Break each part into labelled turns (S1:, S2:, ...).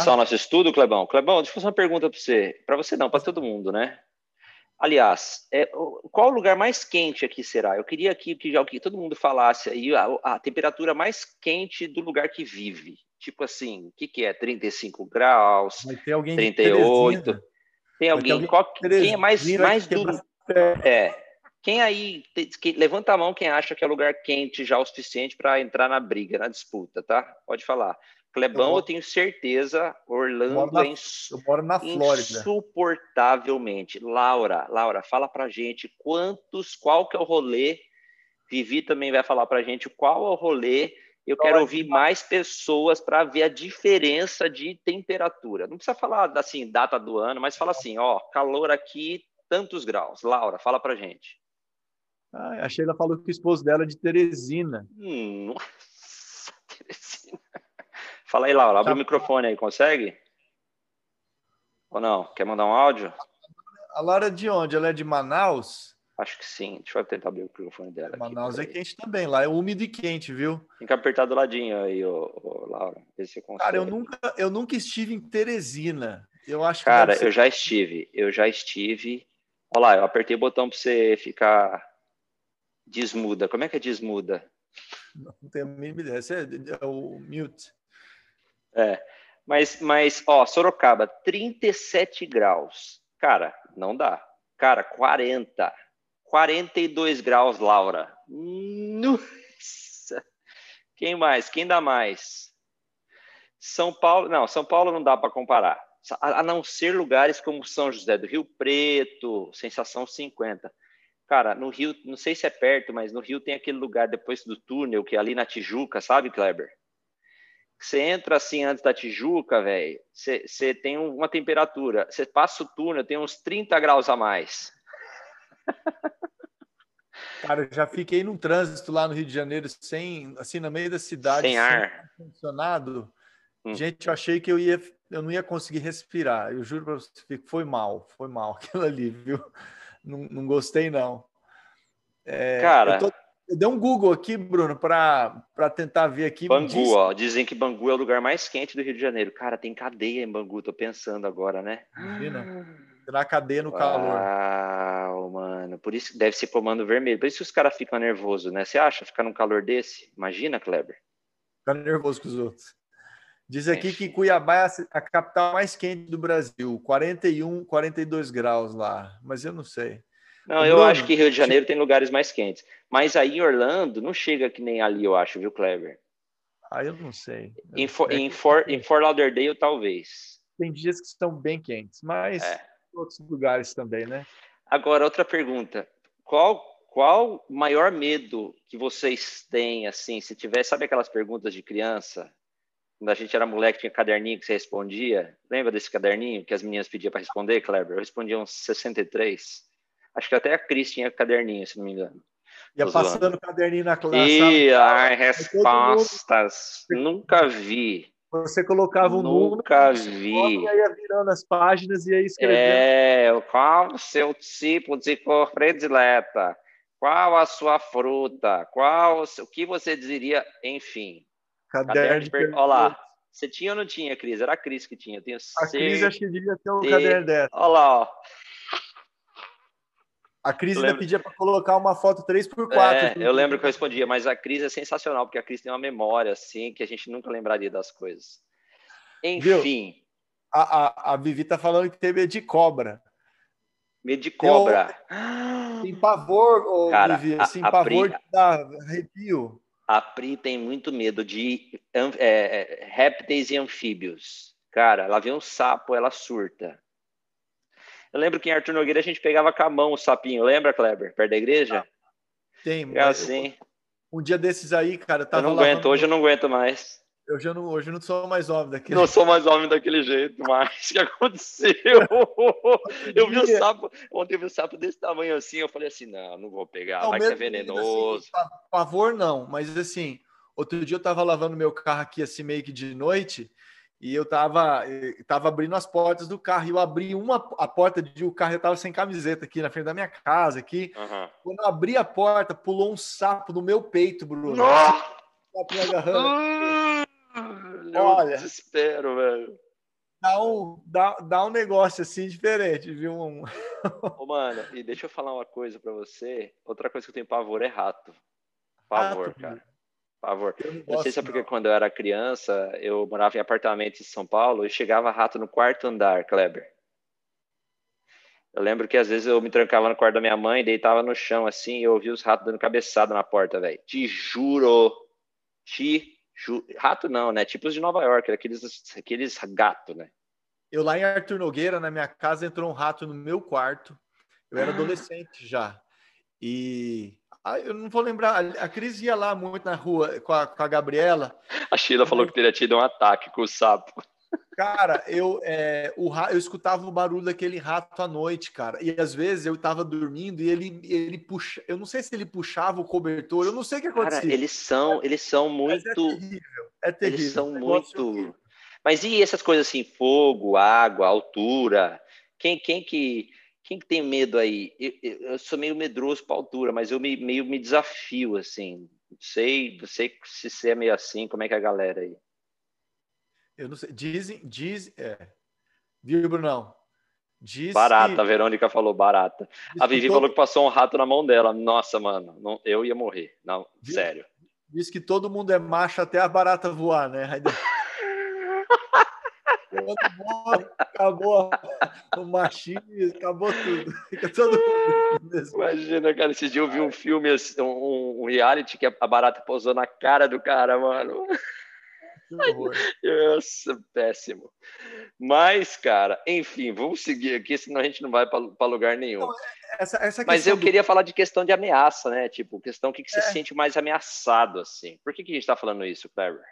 S1: começar o nosso estudo, Clebão? Clebão, deixa eu fazer uma pergunta para você. Para você não, para todo mundo, né? Aliás, é, qual o lugar mais quente aqui será? Eu queria aqui que, já, que todo mundo falasse aí a, a, temperatura mais quente do lugar que vive. Tipo assim, o que, que é? 35 graus,
S2: Vai ter alguém
S1: 38. Tem alguém. alguém qual, quem é mais, mais duro? É. Quem aí, que, levanta a mão quem acha que é lugar quente já o suficiente para entrar na briga, na disputa, tá? Pode falar. Clebão, eu, eu tenho certeza, Orlando
S2: na,
S1: é
S2: ins, eu moro na Flórida.
S1: insuportavelmente. Laura, Laura, fala pra gente quantos, qual que é o rolê. Vivi também vai falar pra gente qual é o rolê. Eu quero é ouvir mais pessoas para ver a diferença de temperatura. Não precisa falar assim, data do ano, mas fala assim, ó, calor aqui, tantos graus. Laura, fala pra gente.
S2: Ah, a Sheila falou que o esposo dela é de Teresina.
S1: Hum, nossa, Teresina. Fala aí, Laura, abre tá. o microfone aí, consegue? Ou não? Quer mandar um áudio?
S2: A Laura é de onde? Ela é de Manaus?
S1: Acho que sim. Deixa eu tentar abrir o microfone dela.
S2: Manaus aqui, é quente também. Lá é úmido e quente, viu?
S1: Tem que apertar do ladinho aí, ô, ô, Laura. Ver se consegue.
S2: Cara, eu nunca, eu nunca estive em Teresina. Eu acho
S1: Cara, ser... eu já estive. Eu já estive. Olha lá, eu apertei o botão para você ficar desmuda. Como é que é desmuda?
S2: Não tenho a mínima ideia. Esse é, é o mute.
S1: É, mas, mas, ó, Sorocaba, 37 graus. Cara, não dá. Cara, 40. 42 graus, Laura. Nossa! Quem mais? Quem dá mais? São Paulo, não, São Paulo não dá para comparar. A não ser lugares como São José do Rio Preto, sensação 50. Cara, no Rio, não sei se é perto, mas no Rio tem aquele lugar depois do túnel, que é ali na Tijuca, sabe, Kleber? Você entra assim antes da Tijuca, velho, você tem uma temperatura, você passa o túnel, tem uns 30 graus a mais.
S2: Cara, eu já fiquei num trânsito lá no Rio de Janeiro sem, assim, no meio da cidade,
S1: sem ar,
S2: funcionado. Hum. Gente, eu achei que eu ia, eu não ia conseguir respirar. Eu juro para você que foi mal, foi mal aquilo ali, viu? Não, não gostei não.
S1: É, Cara, eu tô,
S2: eu dei um Google aqui, Bruno, para tentar ver aqui.
S1: Bangu, diz... ó. Dizem que Bangu é o lugar mais quente do Rio de Janeiro. Cara, tem cadeia em Bangu, tô pensando agora, né?
S2: Imagina. Será cadeia no calor.
S1: Ah, mano. Por isso deve ser comando vermelho. Por isso que os caras ficam nervosos, né? Você acha ficar num calor desse? Imagina, Kleber.
S2: Ficar nervoso com os outros. Diz aqui que Cuiabá é a capital mais quente do Brasil, 41, 42 graus lá, mas eu não sei.
S1: Não, eu acho que Rio de Janeiro tem lugares mais quentes. Mas aí em Orlando não chega que nem ali, eu acho, viu, Clever?
S2: Ah, eu não sei.
S1: Em, For, em, For, em Fort Lauderdale, talvez.
S2: Tem dias que estão bem quentes, mas é. outros lugares também, né?
S1: Agora, outra pergunta. Qual qual o maior medo que vocês têm, assim, se tiver, sabe aquelas perguntas de criança? Quando a gente era moleque, tinha caderninho que você respondia. Lembra desse caderninho que as meninas pediam para responder, Kleber? Eu respondia uns 63. Acho que até a Cris tinha caderninho, se não me engano.
S2: Ia passando zoando. caderninho na classe.
S1: E as respostas, nunca vi.
S2: Você colocava um
S1: Nunca vi.
S2: E ia virando as páginas e ia escrevendo.
S1: É, qual o seu tipo de cor predileta? Qual a sua fruta? Qual o que você diria? Enfim.
S2: Caderno, caderno de per...
S1: Olha lá. Você tinha ou não tinha, Cris? Era a Cris que tinha. Eu tenho
S2: a Cris acho que devia ter um caderno dessa.
S1: Olha lá, ó.
S2: A Cris ainda pedia para colocar uma foto 3x4.
S1: É, eu lembro que eu respondia, mas a Cris é sensacional, porque a Cris tem uma memória, assim, que a gente nunca lembraria das coisas. Enfim.
S2: A, a, a Vivi tá falando que tem medo de cobra.
S1: Medo de cobra.
S2: Eu, tem pavor, oh,
S1: Cara,
S2: Vivi, assim, a, pavor Pri, dar arrepio.
S1: A Pri tem muito medo de é, é, répteis e anfíbios. Cara, ela vê um sapo, ela surta. Eu lembro que em Arthur Nogueira a gente pegava com a mão o sapinho, lembra, Kleber? Perto da igreja?
S2: Ah, tem,
S1: é assim.
S2: Um dia desses aí, cara,
S1: tava Eu não aguento, hoje eu não aguento mais.
S2: Eu já não, hoje eu não sou mais homem daquele
S1: Não sou mais homem daquele jeito, mas o que aconteceu? eu vi o sapo, ontem eu vi o sapo desse tamanho assim, eu falei assim, não, não vou pegar, não, vai que é venenoso.
S2: Assim, favor não, mas assim, outro dia eu tava lavando meu carro aqui assim meio que de noite, e eu tava, tava abrindo as portas do carro. E eu abri uma a porta de o carro, eu tava sem camiseta aqui na frente da minha casa aqui. Uhum. Quando eu abri a porta, pulou um sapo no meu peito, Bruno.
S1: Nossa! Sapo me agarrando. Olha, desespero, velho.
S2: dá, um, dá, dá um negócio assim diferente, viu? Um...
S1: Ô, mano, e deixa eu falar uma coisa para você. Outra coisa que eu tenho pavor é rato. Pavor, rato, cara. Pavor. Eu não, não sei se é porque não. quando eu era criança, eu morava em apartamento em São Paulo e chegava rato no quarto andar, Kleber. Eu lembro que às vezes eu me trancava no quarto da minha mãe, deitava no chão assim, e eu ouvia os ratos dando cabeçada na porta, velho. Te juro. Te juro. Rato não, né? Tipos de Nova York, aqueles, aqueles gato, né?
S2: Eu lá em Arthur Nogueira, na minha casa, entrou um rato no meu quarto. Eu era ah. adolescente já. E eu não vou lembrar. A Cris ia lá muito na rua com a, com a Gabriela.
S1: A Sheila falou que teria tido um ataque com o sapo.
S2: Cara, eu, é, o, eu escutava o barulho daquele rato à noite, cara. E às vezes eu tava dormindo e ele, ele puxa. Eu não sei se ele puxava o cobertor, eu não sei o que acontecia.
S1: Cara, eles são, eles são muito. Mas é terrível. É terrível. Eles são muito. Mas e essas coisas assim, fogo, água, altura? Quem, quem que. Quem que tem medo aí? Eu, eu sou meio medroso para altura, mas eu me, meio me desafio, assim. Não sei, não sei se você é meio assim, como é que é a galera aí?
S2: Eu não sei. Dizem, diz, é. Viu, Brunão?
S1: Diz barata, que... a Verônica falou barata. Diz a Vivi todo... falou que passou um rato na mão dela. Nossa, mano, não, eu ia morrer. Não, diz, sério.
S2: Diz que todo mundo é macho até a barata voar, né? acabou o machismo, acabou tudo. Fica todo
S1: mundo Imagina, cara, esse dia eu vi um filme, um, um reality que a barata pousou na cara do cara, mano. Nossa, péssimo. Mas, cara, enfim, vamos seguir aqui, senão a gente não vai para lugar nenhum. Não, essa, essa Mas eu do... queria falar de questão de ameaça, né? Tipo, questão que, que você é. se sente mais ameaçado, assim. Por que, que a gente está falando isso, Clever?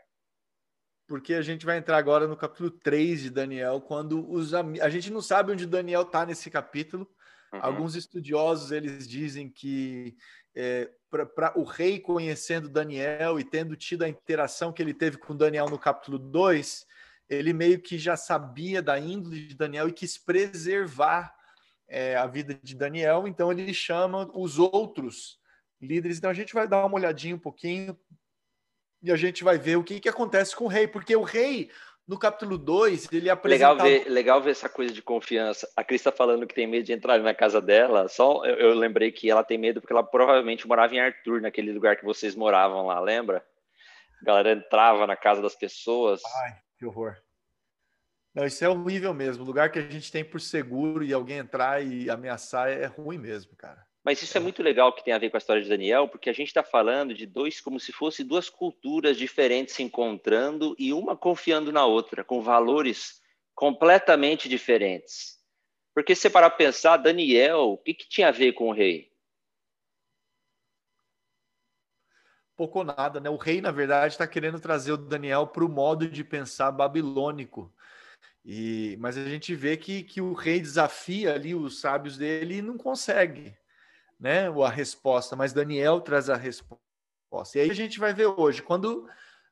S2: Porque a gente vai entrar agora no capítulo 3 de Daniel, quando os a gente não sabe onde Daniel está nesse capítulo. Uhum. Alguns estudiosos eles dizem que é, para o rei conhecendo Daniel e tendo tido a interação que ele teve com Daniel no capítulo 2, ele meio que já sabia da índole de Daniel e quis preservar é, a vida de Daniel, então ele chama os outros líderes. Então a gente vai dar uma olhadinha um pouquinho e a gente vai ver o que, que acontece com o rei, porque o rei no capítulo 2, ele apresenta.
S1: Legal ver, legal ver essa coisa de confiança. A Cris está falando que tem medo de entrar na casa dela. Só eu, eu, lembrei que ela tem medo porque ela provavelmente morava em Arthur, naquele lugar que vocês moravam lá, lembra? A galera entrava na casa das pessoas.
S2: Ai, que horror. Não, isso é horrível mesmo. O lugar que a gente tem por seguro e alguém entrar e ameaçar é ruim mesmo, cara.
S1: Mas isso é muito legal que tem a ver com a história de Daniel, porque a gente está falando de dois, como se fossem duas culturas diferentes se encontrando e uma confiando na outra, com valores completamente diferentes. Porque se parar para pensar, Daniel, o que, que tinha a ver com o rei?
S2: Pouco ou nada, né? O rei, na verdade, está querendo trazer o Daniel para o modo de pensar babilônico. E, mas a gente vê que, que o rei desafia ali os sábios dele e não consegue né, a resposta, mas Daniel traz a resposta. E aí a gente vai ver hoje, quando,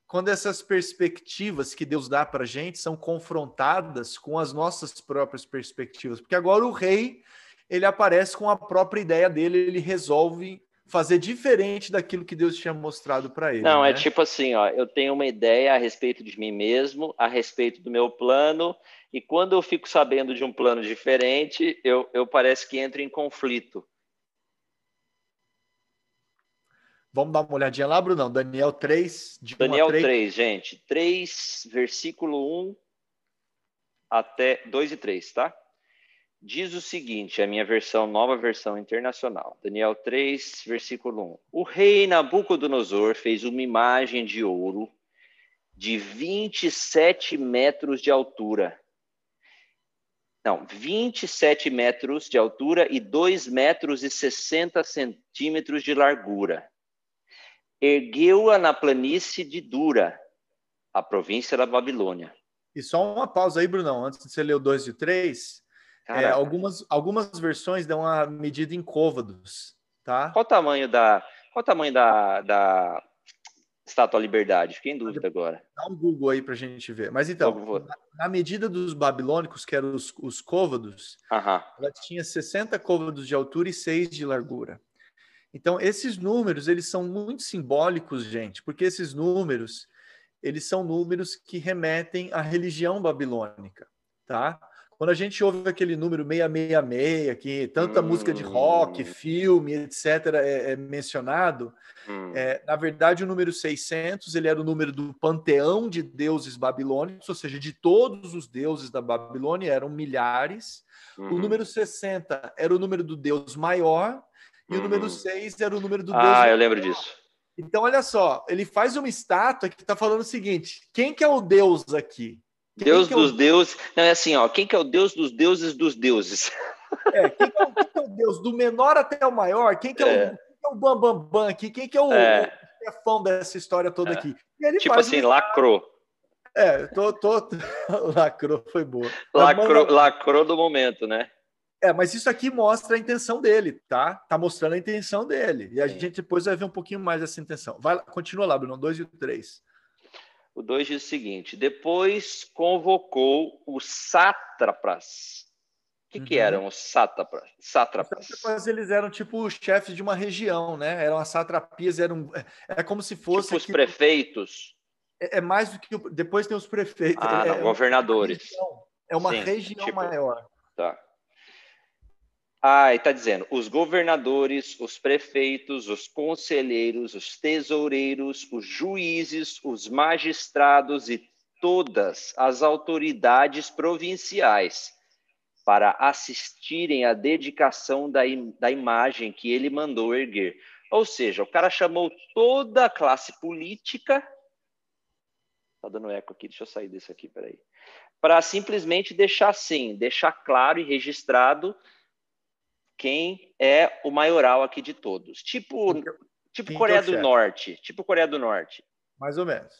S2: quando essas perspectivas que Deus dá para a gente são confrontadas com as nossas próprias perspectivas, porque agora o rei ele aparece com a própria ideia dele, ele resolve fazer diferente daquilo que Deus tinha mostrado para ele.
S1: Não, é né? é tipo assim, ó, eu tenho uma ideia a respeito de mim mesmo, a respeito do meu plano, e quando eu fico sabendo de um plano diferente, eu, eu parece que entro em conflito.
S2: Vamos dar uma olhadinha lá, Brunão. Daniel 3.
S1: De Daniel 3. 3, gente. 3, versículo 1 até 2 e 3, tá? Diz o seguinte, a minha versão, nova versão internacional. Daniel 3, versículo 1. O rei Nabucodonosor fez uma imagem de ouro de 27 metros de altura. Não, 27 metros de altura e 2 metros e 60 centímetros de largura ergueu-a na planície de Dura, a província da Babilônia.
S2: E só uma pausa aí, Brunão, antes de você ler o 2 e o 3. É, algumas, algumas versões dão a medida em côvados, tá?
S1: Qual o tamanho da, qual o tamanho da, da Estátua Liberdade? Fiquei em dúvida agora.
S2: Dá um Google aí para a gente ver. Mas então, na, na, medida dos babilônicos, que eram os, os côvados, ela tinha 60 côvados de altura e 6 de largura. Então, esses números, eles são muito simbólicos, gente, porque esses números, eles são números que remetem à religião babilônica. tá? Quando a gente ouve aquele número 666, que tanta hum. música de rock, hum. filme, etc., é, é mencionado, hum. é, na verdade, o número 600 ele era o número do panteão de deuses babilônicos, ou seja, de todos os deuses da Babilônia, eram milhares. Uhum. O número 60 era o número do deus maior, e o número 6 uhum. era o número do
S1: ah,
S2: deus.
S1: Ah, eu lembro disso.
S2: Então, olha só, ele faz uma estátua que está falando o seguinte: quem que é o deus aqui?
S1: Deus dos é o... deuses. Não, é assim, ó. Quem que é o Deus dos deuses dos deuses?
S2: É, quem que é, o, quem que é o Deus do menor até o maior? Quem que é, é. O, quem que é o Bambambam Bam, Bam aqui? Quem que é o, é. chefão dessa história toda é. aqui?
S1: tipo assim, um... lacrou.
S2: É, tô, tô... lacrou, foi boa.
S1: Lacrou, lacrou do momento, né?
S2: É, mas isso aqui mostra a intenção dele, tá? Tá mostrando a intenção dele. E a Sim. gente depois vai ver um pouquinho mais dessa intenção. Vai, continua lá, Bruno, 2 e o 3.
S1: O 2 diz o seguinte: depois convocou os sátrapas. O que, uhum. que eram os sátrapas? sátrapas? Os sátrapas
S2: eles eram tipo os chefes de uma região, né? Eram as satrapias, eram é, como se fosse tipo
S1: os prefeitos.
S2: É, é, mais do que depois tem os prefeitos.
S1: Ah,
S2: é,
S1: não, governadores.
S2: É uma região, é uma Sim, região tipo, maior.
S1: Tá. Ah, está dizendo: os governadores, os prefeitos, os conselheiros, os tesoureiros, os juízes, os magistrados e todas as autoridades provinciais para assistirem à dedicação da, im da imagem que ele mandou erguer. Ou seja, o cara chamou toda a classe política. Tá dando eco aqui, deixa eu sair desse aqui, peraí. Para simplesmente deixar assim, deixar claro e registrado quem é o maioral aqui de todos. Tipo, tipo Coreia do Norte. Tipo Coreia do Norte.
S2: Mais ou menos.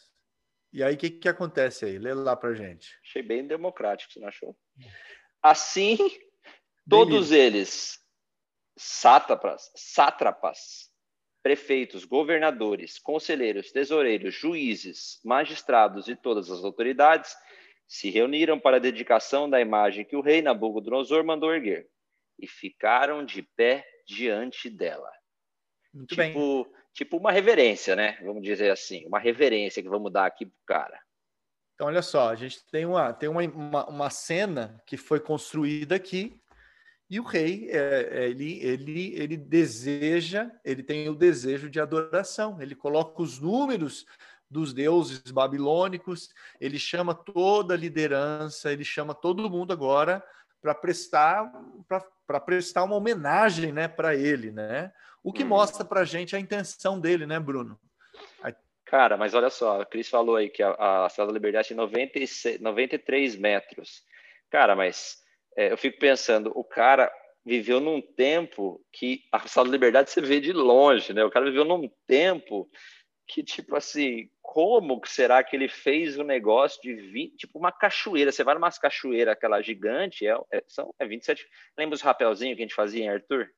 S2: E aí, o que, que acontece aí? Lê lá pra gente.
S1: Achei bem democrático, você não achou? Assim, todos eles, sátrapas, sátrapas, prefeitos, governadores, conselheiros, tesoureiros, juízes, magistrados e todas as autoridades se reuniram para a dedicação da imagem que o rei Nabucodonosor mandou erguer e ficaram de pé diante dela. Muito tipo, bem. Tipo uma reverência, né? Vamos dizer assim, uma reverência que vamos dar aqui pro cara.
S2: Então, olha só, a gente tem uma, tem uma, uma, uma cena que foi construída aqui e o rei, é, é, ele, ele, ele deseja, ele tem o desejo de adoração. Ele coloca os números dos deuses babilônicos, ele chama toda a liderança, ele chama todo mundo agora para prestar para prestar uma homenagem, né, para ele, né? O que hum. mostra para a gente a intenção dele, né, Bruno?
S1: Cara, mas olha só, a Cris falou aí que a, a Cidade da Liberdade tem 96, 93 metros. Cara, mas é, eu fico pensando, o cara viveu num tempo que a Cidade da Liberdade você vê de longe, né? O cara viveu num tempo que, tipo assim, como será que ele fez o um negócio de 20, tipo uma cachoeira? Você vai numa cachoeira, aquela gigante, é, é, são, é 27. Lembra os rapelzinhos que a gente fazia em Arthur?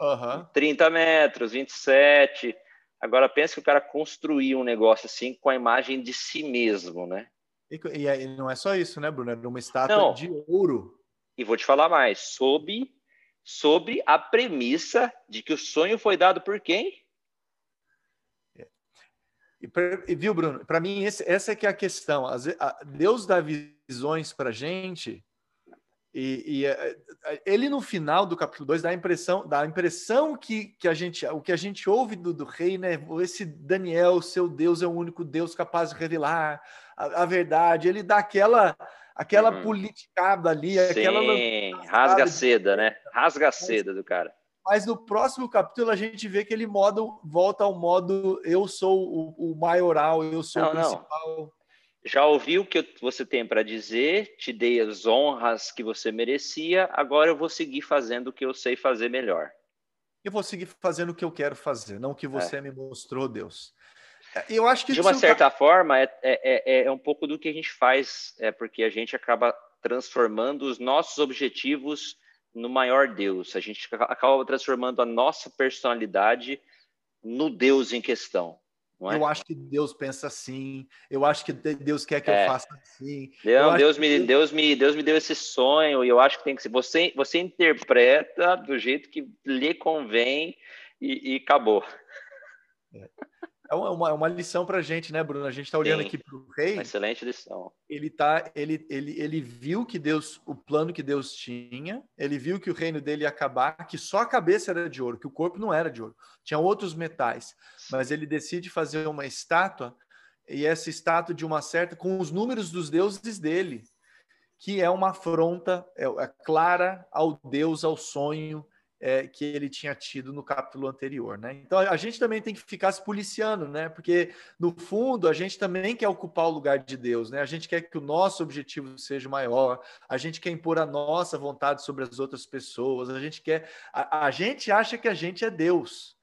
S2: Uhum.
S1: 30 metros, 27. Agora pensa que o cara construiu um negócio assim com a imagem de si mesmo, né?
S2: E, e não é só isso, né, Bruno? Era uma estátua não. de ouro.
S1: E vou te falar mais, sob, sobre a premissa de que o sonho foi dado por quem?
S2: E, pra, viu, Bruno? Para mim, esse, essa é que é a questão. A, Deus dá visões para gente e, e a, é, é, ele no final do capítulo 2 dá a impressão, dá a impressão que, que a gente, o que a gente ouve do, do rei, né? Esse Daniel, seu Deus é o único Deus capaz de revelar a, a verdade. Ele dá aquela aquela uhum. politicada ali,
S1: Sim,
S2: aquela
S1: rasga seda, né? Rasga seda do cara.
S2: Mas no próximo capítulo a gente vê que ele modo, volta ao modo eu sou o, o maioral, eu sou não, o principal. Não.
S1: Já ouviu o que você tem para dizer, te dei as honras que você merecia, agora eu vou seguir fazendo o que eu sei fazer melhor.
S2: Eu vou seguir fazendo o que eu quero fazer, não o que você é. me mostrou, Deus. Eu acho que
S1: de uma certa forma é, é, é, é um pouco do que a gente faz, é porque a gente acaba transformando os nossos objetivos no maior Deus. A gente acaba transformando a nossa personalidade no Deus em questão. É?
S2: Eu acho que Deus pensa assim. Eu acho que Deus quer que é. eu faça assim.
S1: Não, Deus, me, que... Deus, me, Deus me deu esse sonho e eu acho que tem que ser. Você, você interpreta do jeito que lhe convém e, e acabou.
S2: É. É uma, é uma lição para a gente, né, Bruno? A gente está olhando Sim, aqui para o rei. Uma
S1: excelente lição.
S2: Ele, tá, ele, ele, ele viu que Deus, o plano que Deus tinha, ele viu que o reino dele ia acabar, que só a cabeça era de ouro, que o corpo não era de ouro. Tinha outros metais. Mas ele decide fazer uma estátua, e essa estátua de uma certa, com os números dos deuses dele, que é uma afronta é, é clara ao Deus, ao sonho, é, que ele tinha tido no capítulo anterior, né? Então a gente também tem que ficar se policiando, né? Porque no fundo a gente também quer ocupar o lugar de Deus, né? A gente quer que o nosso objetivo seja maior, a gente quer impor a nossa vontade sobre as outras pessoas, a gente quer, a, a gente acha que a gente é Deus.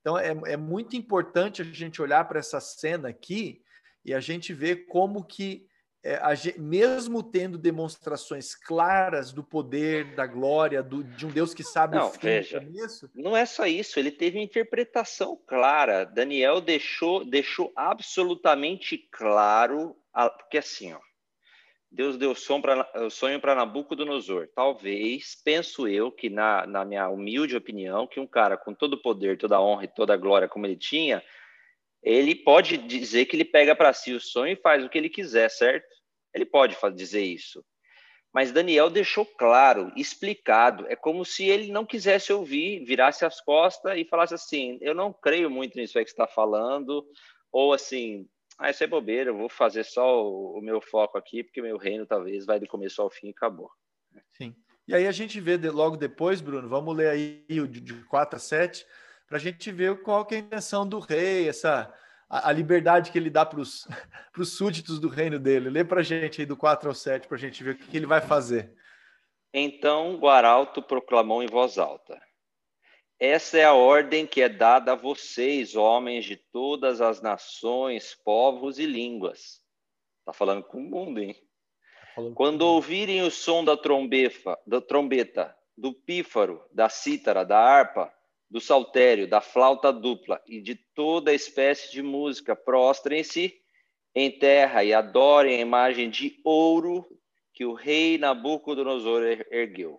S2: Então é, é muito importante a gente olhar para essa cena aqui e a gente ver como que é, gente, mesmo tendo demonstrações claras do poder, da glória, do, de um Deus que sabe
S1: não, o fim veja, começo. Não é só isso, ele teve uma interpretação clara. Daniel deixou, deixou absolutamente claro, porque assim, ó, Deus deu o sonho para Nabucodonosor. Talvez, penso eu, que na, na minha humilde opinião, que um cara com todo o poder, toda a honra e toda a glória como ele tinha, ele pode dizer que ele pega para si o sonho e faz o que ele quiser, certo? Ele pode dizer isso. Mas Daniel deixou claro, explicado. É como se ele não quisesse ouvir, virasse as costas e falasse assim: Eu não creio muito nisso aí que está falando, ou assim, ah, isso é bobeira, eu vou fazer só o, o, meu foco aqui, porque meu reino talvez vai do começo ao fim e acabou.
S2: Sim. E aí a gente vê de, logo depois, Bruno, vamos ler aí de, de 4 a 7, para a gente ver qual que é a intenção do rei, essa a, a liberdade que ele dá para os súditos do reino dele. Lê para a gente aí do 4 ao 7 para a gente ver o que, que ele vai fazer.
S1: Então o arauto proclamou em voz alta: Essa é a ordem que é dada a vocês, homens de todas as nações, povos e línguas. Está falando com o mundo, hein? Tá Quando ouvirem o som da trombeta, da trombeta, do pífaro, da cítara, da harpa, do saltério, da flauta dupla e de toda espécie de música, prostrem-se em terra e adorem a imagem de ouro que o rei Nabucodonosor er-, ergueu.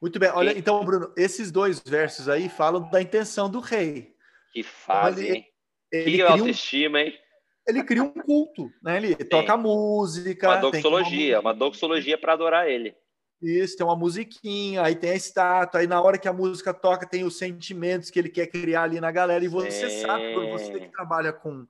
S2: Muito bem. Olha, então, Bruno, esses dois versos aí falam da intenção do rei.
S1: Que fazem, hein? Ele que autoestima, um... hein?
S2: Ele cria um culto, né? Ele Sim. toca música.
S1: Uma doxologia, uma doxologia para adorar ele.
S2: Isso, tem uma musiquinha, aí tem a estátua, aí na hora que a música toca tem os sentimentos que ele quer criar ali na galera, e você é... sabe, você que trabalha com,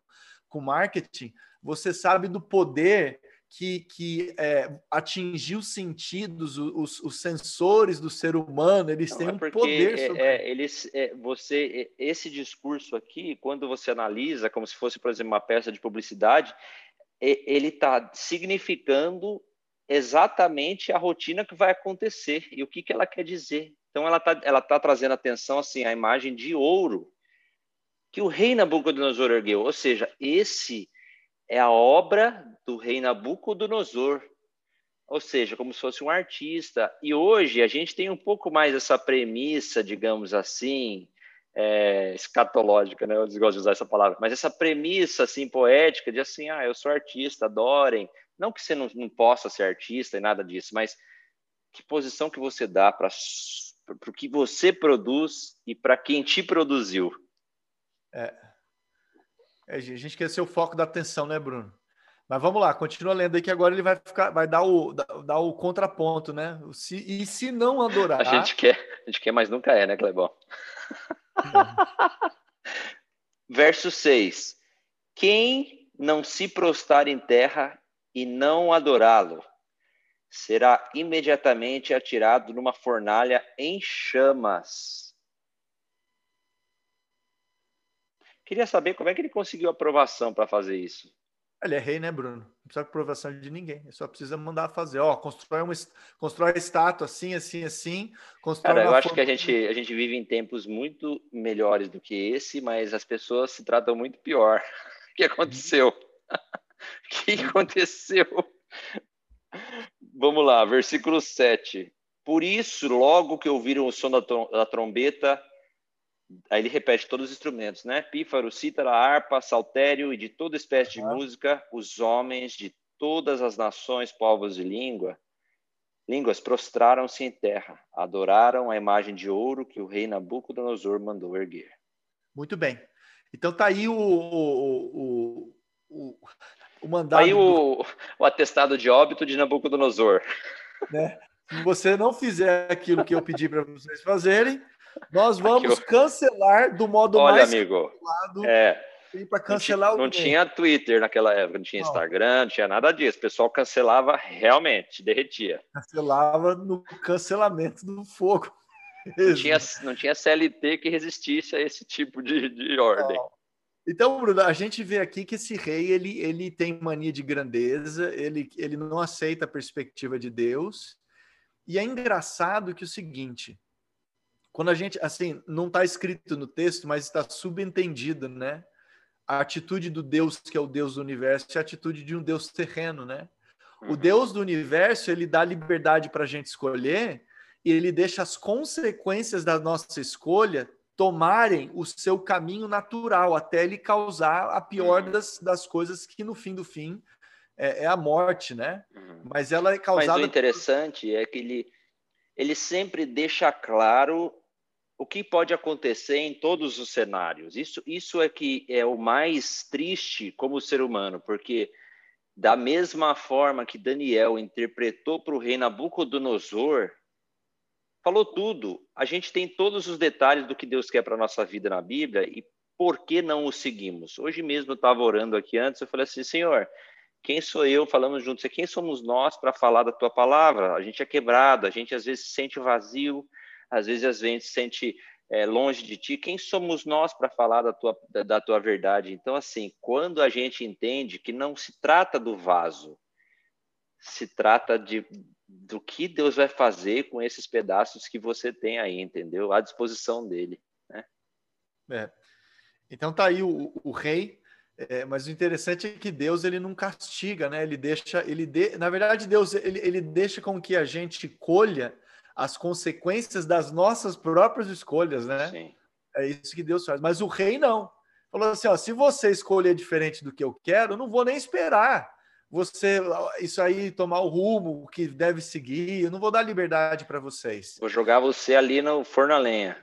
S2: com marketing, você sabe do poder que, que é, atingir os sentidos, os, os, sensores do ser humano, eles Não, têm é um poder
S1: é, sobre... É, eles, é, você, é, esse discurso aqui, quando você analisa como se fosse, por exemplo, uma peça de publicidade, ele está significando exatamente a rotina que vai acontecer e o que, que ela quer dizer. Então, ela está ela tá trazendo atenção assim, a imagem de ouro que o rei Nabucodonosor ergueu. Ou seja, esse é a obra do rei Nabucodonosor. Ou seja, como se fosse um artista. E hoje a gente tem um pouco mais essa premissa, digamos assim, é, escatológica, né? Eu gosto de usar essa palavra, mas essa premissa assim poética de assim, ah, eu sou artista, adorem, não que você não, não possa ser artista e nada disso, mas que posição que você dá para o que você produz e para quem te produziu.
S2: É. é. A gente quer ser o foco da atenção, né, Bruno? Mas vamos lá, continua lendo aí que agora ele vai ficar, vai dar o, dar o contraponto, né? Se, e se não adorar.
S1: A gente quer, a gente quer, mas nunca é, né, Clebão? Verso 6: Quem não se prostrar em terra e não adorá-lo, será imediatamente atirado numa fornalha em chamas. Queria saber como é que ele conseguiu aprovação para fazer isso.
S2: Ele é rei, né, Bruno? Não precisa de aprovação de ninguém. Ele só precisa mandar fazer. Ó, constrói uma, constrói estátua assim, assim, assim.
S1: Constrói Cara, eu acho que a gente, a gente vive em tempos muito melhores do que esse, mas as pessoas se tratam muito pior. o que aconteceu? O que aconteceu? Vamos lá, versículo 7. Por isso, logo que ouviram o som da, da trombeta, aí ele repete todos os instrumentos, né? Pífaro, cítara, harpa, saltério e de toda espécie de música, os homens de todas as nações, povos e língua, línguas prostraram-se em terra, adoraram a imagem de ouro que o rei Nabucodonosor mandou erguer.
S2: Muito bem. Então tá aí o, o, o,
S1: o mandado. Tá aí o, o atestado de óbito de Nabucodonosor.
S2: Né? Se você não fizer aquilo que eu pedi para vocês fazerem, nós vamos cancelar do modo
S1: Olha,
S2: mais
S1: amigo, é,
S2: para cancelar
S1: não tinha, não tinha Twitter naquela época, não tinha não. Instagram, não tinha nada disso. O pessoal cancelava realmente, derretia.
S2: Cancelava no cancelamento do fogo.
S1: Não tinha, não tinha CLT que resistisse a esse tipo de, de ordem. Não.
S2: Então, Bruno, a gente vê aqui que esse rei ele, ele tem mania de grandeza, ele, ele não aceita a perspectiva de Deus. E é engraçado que o seguinte, quando a gente, assim, não está escrito no texto, mas está subentendido, né? A atitude do Deus que é o Deus do universo é a atitude de um Deus terreno, né? O uhum. Deus do universo ele dá liberdade para a gente escolher e ele deixa as consequências da nossa escolha tomarem o seu caminho natural, até ele causar a pior uhum. das, das coisas que, no fim do fim, é, é a morte, né? Uhum. Mas ela é causada...
S1: Mas o interessante é que ele, ele sempre deixa claro o que pode acontecer em todos os cenários. Isso, isso é que é o mais triste como ser humano, porque da mesma forma que Daniel interpretou para o rei Nabucodonosor, falou tudo. A gente tem todos os detalhes do que Deus quer para a nossa vida na Bíblia e por que não o seguimos? Hoje mesmo eu estava orando aqui antes, eu falei assim, Senhor, quem sou eu? Falamos juntos, quem somos nós para falar da tua palavra? A gente é quebrado, a gente às vezes se sente vazio, às vezes a gente se sente é, longe de ti. Quem somos nós para falar da tua, da, da tua verdade? Então, assim, quando a gente entende que não se trata do vaso, se trata de do que Deus vai fazer com esses pedaços que você tem aí, entendeu? À disposição dele, né?
S2: É. Então tá aí o, o rei, é, mas o interessante é que Deus ele não castiga, né? Ele deixa, ele de, na verdade Deus ele, ele deixa com que a gente colha as consequências das nossas próprias escolhas, né? Sim. É isso que Deus faz. Mas o rei não. Falou assim, ó, se você escolher diferente do que eu quero, eu não vou nem esperar você isso aí tomar o rumo que deve seguir. Eu não vou dar liberdade para vocês.
S1: Vou jogar você ali no forno a lenha.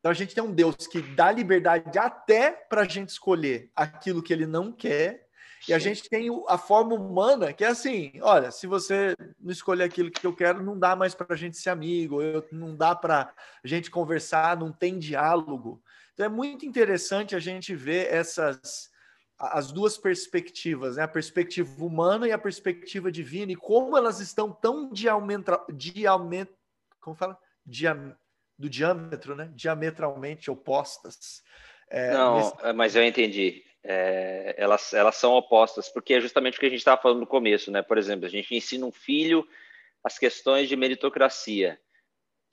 S2: Então a gente tem um Deus que dá liberdade até para a gente escolher aquilo que ele não quer. Sim. E a gente tem a forma humana que é assim: olha, se você não escolher aquilo que eu quero, não dá mais para a gente ser amigo, eu, não dá para a gente conversar, não tem diálogo. Então é muito interessante a gente ver essas as duas perspectivas, né? a perspectiva humana e a perspectiva divina, e como elas estão tão diametra, diamet, como fala? Diam, do diâmetro, né? diametralmente opostas.
S1: É, Não, nesse... É, mas eu entendi. É, elas, elas são opostas, porque é justamente o que a gente estava falando no começo, né? Por exemplo, a gente ensina um filho as questões de meritocracia.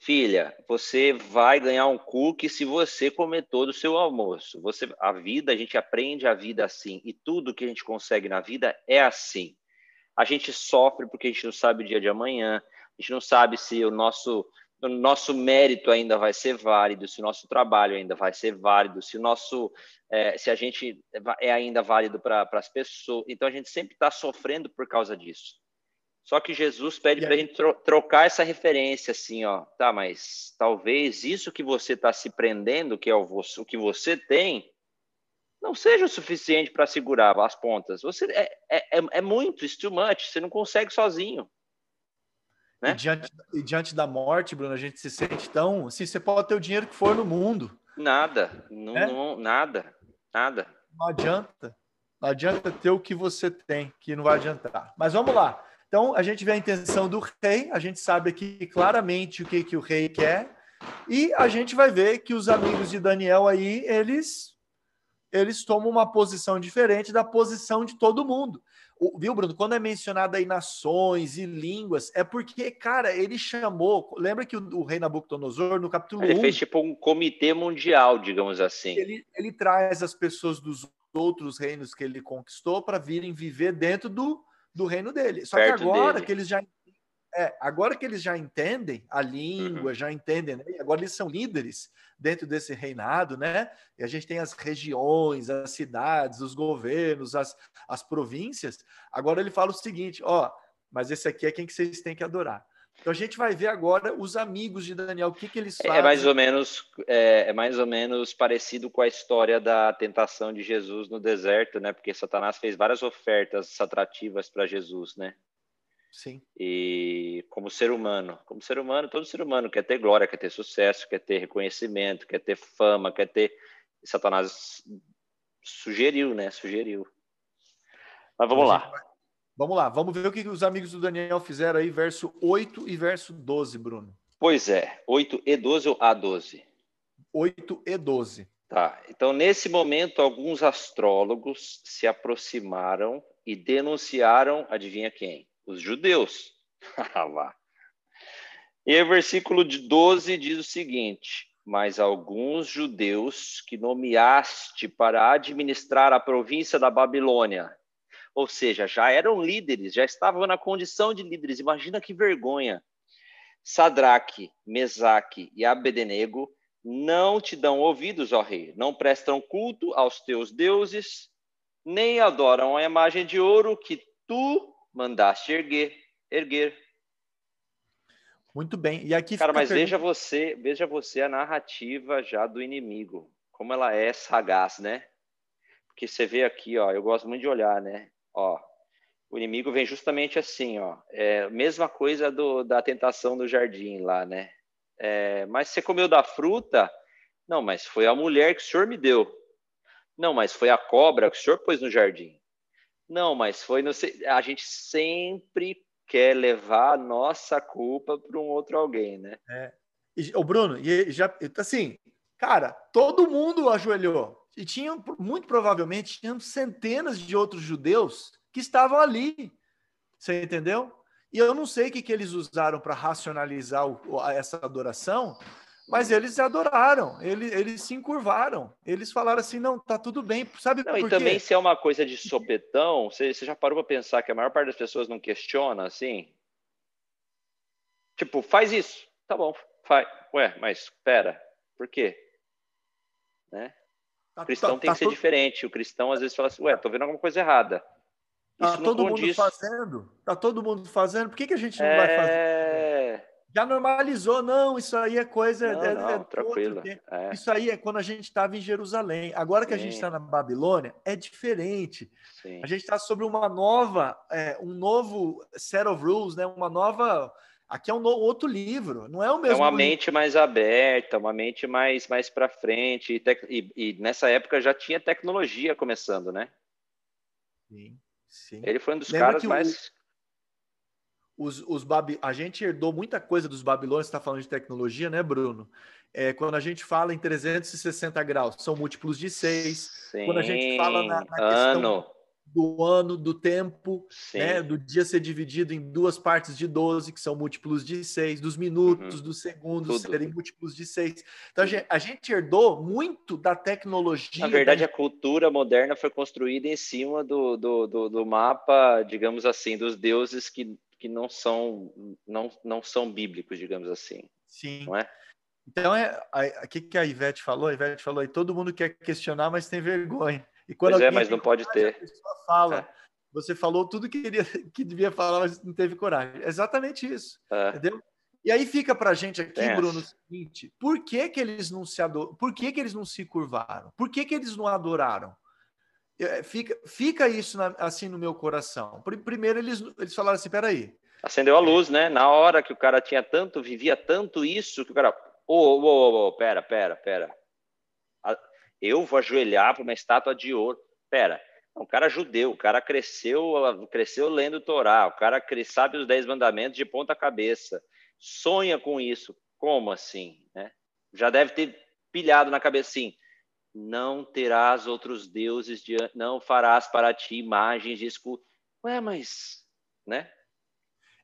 S1: Filha, você vai ganhar um cookie se você comer todo o seu almoço. Você, a vida, a gente aprende a vida assim, e tudo que a gente consegue na vida é assim. A gente sofre porque a gente não sabe o dia de amanhã, a gente não sabe se o nosso o nosso mérito ainda vai ser válido, se o nosso trabalho ainda vai ser válido, se o nosso, é, se a gente é ainda válido para as pessoas. Então a gente sempre está sofrendo por causa disso. Só que Jesus pede para a gente tro trocar essa referência, assim, ó, tá, mas talvez isso que você está se prendendo, que é o, o, que você tem, não seja o suficiente para segurar as pontas. Você é, é, é, é muito, it's too much, você não consegue sozinho.
S2: Né? E, diante, e diante da morte, Bruno, a gente se sente tão. Assim, você pode ter o dinheiro que for no mundo.
S1: Nada, não, é? não nada, nada.
S2: Não adianta. Não adianta ter o que você tem, que não vai adiantar. Mas vamos lá. Então, a gente vê a intenção do rei, a gente sabe aqui claramente o que, que o rei quer, e a gente vai ver que os amigos de Daniel aí, eles, eles tomam uma posição diferente da posição de todo mundo. O, viu, Bruno? Quando é mencionado aí nações e línguas, é porque, cara, ele chamou. Lembra que o, o rei Nabucodonosor, no capítulo
S1: ele
S2: 1.
S1: Ele fez tipo um comitê mundial, digamos assim.
S2: Ele, ele traz as pessoas dos outros reinos que ele conquistou para virem viver dentro do, do reino dele. Só Perto que agora dele. que eles já é, agora que eles já entendem a língua, uhum. já entendem, né? agora eles são líderes dentro desse reinado, né? E a gente tem as regiões, as cidades, os governos, as, as províncias. Agora ele fala o seguinte: ó, mas esse aqui é quem que vocês têm que adorar. Então a gente vai ver agora os amigos de Daniel, o que, que eles fazem.
S1: É mais ou menos é, é, mais ou menos parecido com a história da tentação de Jesus no deserto, né? Porque Satanás fez várias ofertas atrativas para Jesus, né?
S2: Sim.
S1: E como ser humano, como ser humano, todo ser humano quer ter glória, quer ter sucesso, quer ter reconhecimento, quer ter fama, quer ter. E Satanás sugeriu, né? Sugeriu. Mas vamos lá.
S2: Vamos lá, vamos ver o que os amigos do Daniel fizeram aí, verso 8 e verso 12, Bruno.
S1: Pois é, 8 e 12 ou A12?
S2: 8 e 12.
S1: Tá, então nesse momento alguns astrólogos se aproximaram e denunciaram, adivinha quem? Os judeus. Lá. e o versículo de 12 diz o seguinte: Mas alguns judeus que nomeaste para administrar a província da Babilônia, ou seja, já eram líderes, já estavam na condição de líderes. Imagina que vergonha. Sadraque, Mesaque e Abednego não te dão ouvidos, ó rei, não prestam culto aos teus deuses, nem adoram a imagem de ouro que tu mandaste erguer. erguer.
S2: Muito bem. E aqui
S1: Cara, mas pergunta... veja você, veja você a narrativa já do inimigo, como ela é sagaz, né? Porque você vê aqui, ó, eu gosto muito de olhar, né? Ó, o inimigo vem justamente assim, ó. É, mesma coisa do, da tentação do jardim lá, né? É, mas você comeu da fruta? Não, mas foi a mulher que o senhor me deu. Não, mas foi a cobra que o senhor pôs no jardim. Não, mas foi no. A gente sempre quer levar a nossa culpa para um outro alguém, né?
S2: É. o Bruno, e já assim, cara, todo mundo ajoelhou. E tinham, muito provavelmente, tinham centenas de outros judeus que estavam ali. Você entendeu? E eu não sei o que, que eles usaram para racionalizar o, essa adoração, mas eles adoraram, eles, eles se encurvaram. Eles falaram assim: não, tá tudo bem. Sabe
S1: não,
S2: por
S1: e também, se é uma coisa de sopetão, você, você já parou para pensar que a maior parte das pessoas não questiona assim? Tipo, faz isso. Tá bom, faz. Ué, mas pera, por quê? Né? Tá, o cristão tá, tem tá que ser todo... diferente. O cristão às vezes fala assim, ué, tô vendo alguma coisa errada.
S2: Tá Isso tá todo mundo fazendo. Tá todo mundo fazendo. Por que, que a gente não é... vai fazer? Já normalizou, não, isso aí é coisa.
S1: Não,
S2: é,
S1: não,
S2: é
S1: tranquilo.
S2: É. Isso aí é quando a gente estava em Jerusalém. Agora que Sim. a gente está na Babilônia, é diferente. Sim. A gente está sobre uma nova, é, um novo set of rules, né? uma nova Aqui é um outro livro, não é o mesmo.
S1: É uma
S2: livro.
S1: mente mais aberta, uma mente mais, mais para frente. E, e, nessa época já tinha tecnologia começando, né?
S2: Sim, sim.
S1: Ele foi um dos Lembra caras mais.
S2: O, os, os Babi... A gente herdou muita coisa dos babilônios, está falando de tecnologia, né, Bruno? É, quando a gente fala em 360 graus, são múltiplos de 6. Quando a gente fala na, na questão do ano, do tempo, né? do dia ser dividido em duas partes de 12, que são múltiplos de 6, dos minutos, uhum. dos segundos Tudo. serem múltiplos de 6. Então, a gente, a gente, herdou muito da tecnologia.
S1: Na verdade, da... a cultura moderna foi construída em cima do, do, do, do, mapa, digamos assim, dos deuses que, que não, são, não, não são bíblicos, digamos assim.
S2: Sim.
S1: Não é?
S2: Então, é, o que, que a Ivete falou? A Ivete falou aí, todo mundo quer questionar, mas tem vergonha.
S1: E quando pois é, mas não pode ter. A
S2: pessoa fala, é. você falou tudo que, queria, que devia falar, mas não teve coragem. É exatamente isso. É. Entendeu? E aí fica para a gente aqui, Tem Bruno, o seguinte: por que, que eles não se ador... por que, que eles não se curvaram? Por que, que eles não adoraram? É, fica, fica isso na, assim no meu coração. Primeiro, eles, eles falaram assim: peraí.
S1: Acendeu a luz, né? Na hora que o cara tinha tanto, vivia tanto isso, que o cara. Ô, ô, ô, ô, pera, pera, pera eu vou ajoelhar para uma estátua de ouro. Pera, um cara judeu, o cara cresceu, cresceu lendo o Torá, o cara sabe os dez mandamentos de ponta cabeça, sonha com isso. Como assim? Né? Já deve ter pilhado na cabeça assim, não terás outros deuses, de, não farás para ti imagens de escultura. Ué, mas, né?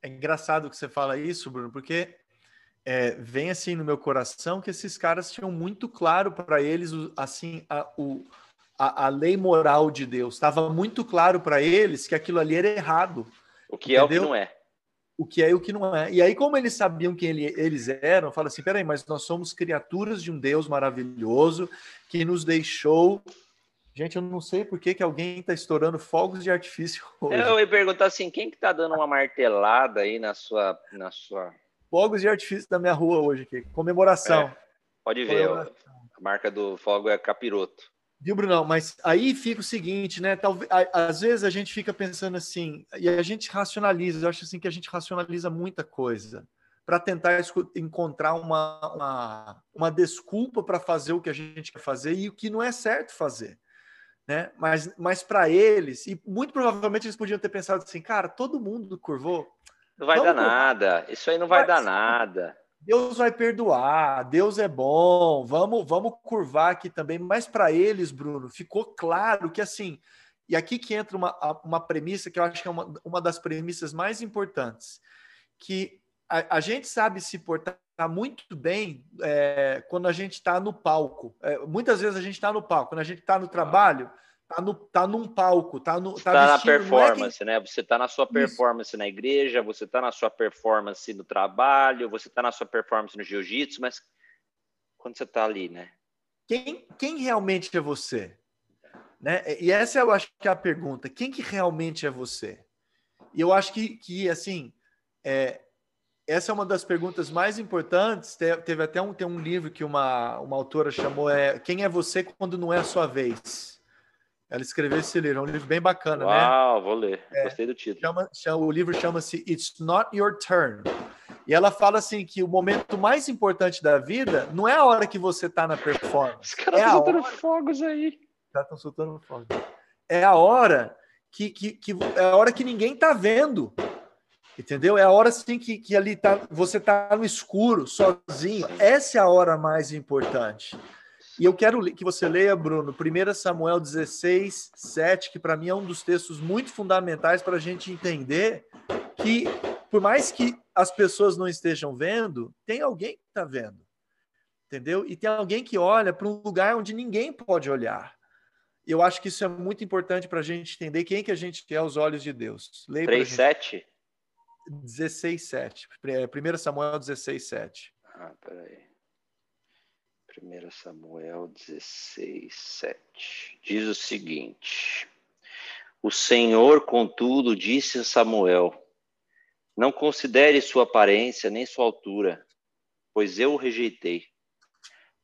S2: É engraçado que você fala isso, Bruno, porque é, vem assim no meu coração que esses caras tinham muito claro para eles assim a, o, a, a, lei moral de Deus. Estava muito claro para eles que aquilo ali era errado.
S1: O que entendeu? é o que não é.
S2: O que é e o que não é. E aí, como eles sabiam quem ele, eles eram, fala assim: peraí, mas nós somos criaturas de um Deus maravilhoso que nos deixou Gente, eu não sei por que, que alguém está estourando fogos de artifício hoje.
S1: Eu ia perguntar assim, quem que tá dando uma martelada aí na sua, na sua...
S2: Fogos de artifício da minha rua hoje aqui. Comemoração. É,
S1: pode ver, Comemoração. a marca do fogo é capiroto.
S2: Viu, Brunão? Mas aí fica o seguinte, né? Talvez, às vezes a gente fica pensando assim, e a gente racionaliza, eu acho assim que a gente racionaliza muita coisa para tentar encontrar uma, uma, uma desculpa para fazer o que a gente quer fazer e o que não é certo fazer né? Mas, mas para eles, e muito provavelmente eles podiam ter pensado assim, cara, todo mundo curvou.
S1: Não vai dar nada, isso aí não vai, vai dar nada.
S2: Deus vai perdoar, Deus é bom, vamos, vamos curvar aqui também. Mas para eles, Bruno, ficou claro que assim, e aqui que entra uma, uma premissa que eu acho que é uma, uma das premissas mais importantes, que a, a gente sabe se portar muito bem é, quando a gente está no palco. É, muitas vezes a gente está no palco. Quando a gente está no trabalho, tá, no, tá num palco, tá, no,
S1: tá, tá na performance, é né? Você tá na sua performance Isso. na igreja, você tá na sua performance no trabalho, você tá na sua performance no jiu-jitsu, mas quando você tá ali, né?
S2: Quem, quem realmente é você? Né? E essa eu acho que é a pergunta. Quem que realmente é você? E eu acho que, que assim, é, essa é uma das perguntas mais importantes. Teve até um, tem um livro que uma, uma autora chamou é Quem é você quando não é a sua vez? Ela escreveu esse livro, é um livro bem bacana,
S1: Uau, né? Uau, vou ler. É, Gostei do título.
S2: Chama, chama, o livro chama-se It's Not Your Turn. E ela fala assim que o momento mais importante da vida não é a hora que você está na performance. Os
S1: caras
S2: estão
S1: é soltando fogos aí.
S2: Caras estão soltando fogos. É a hora que, que, que, é a hora que ninguém está vendo. Entendeu? É a hora assim que, que ali tá, você tá no escuro, sozinho. Essa é a hora mais importante. E eu quero que você leia, Bruno, 1 Samuel 16, 7, que para mim é um dos textos muito fundamentais para a gente entender que, por mais que as pessoas não estejam vendo, tem alguém que está vendo. Entendeu? E tem alguém que olha para um lugar onde ninguém pode olhar. Eu acho que isso é muito importante para a gente entender quem que a gente é aos olhos de Deus.
S1: Leia 3, 7?
S2: 16, 7. 1 Samuel 16, 7.
S1: Ah, peraí. 1 Samuel 16, 7. Diz o seguinte: O Senhor, contudo, disse a Samuel: Não considere sua aparência nem sua altura, pois eu o rejeitei.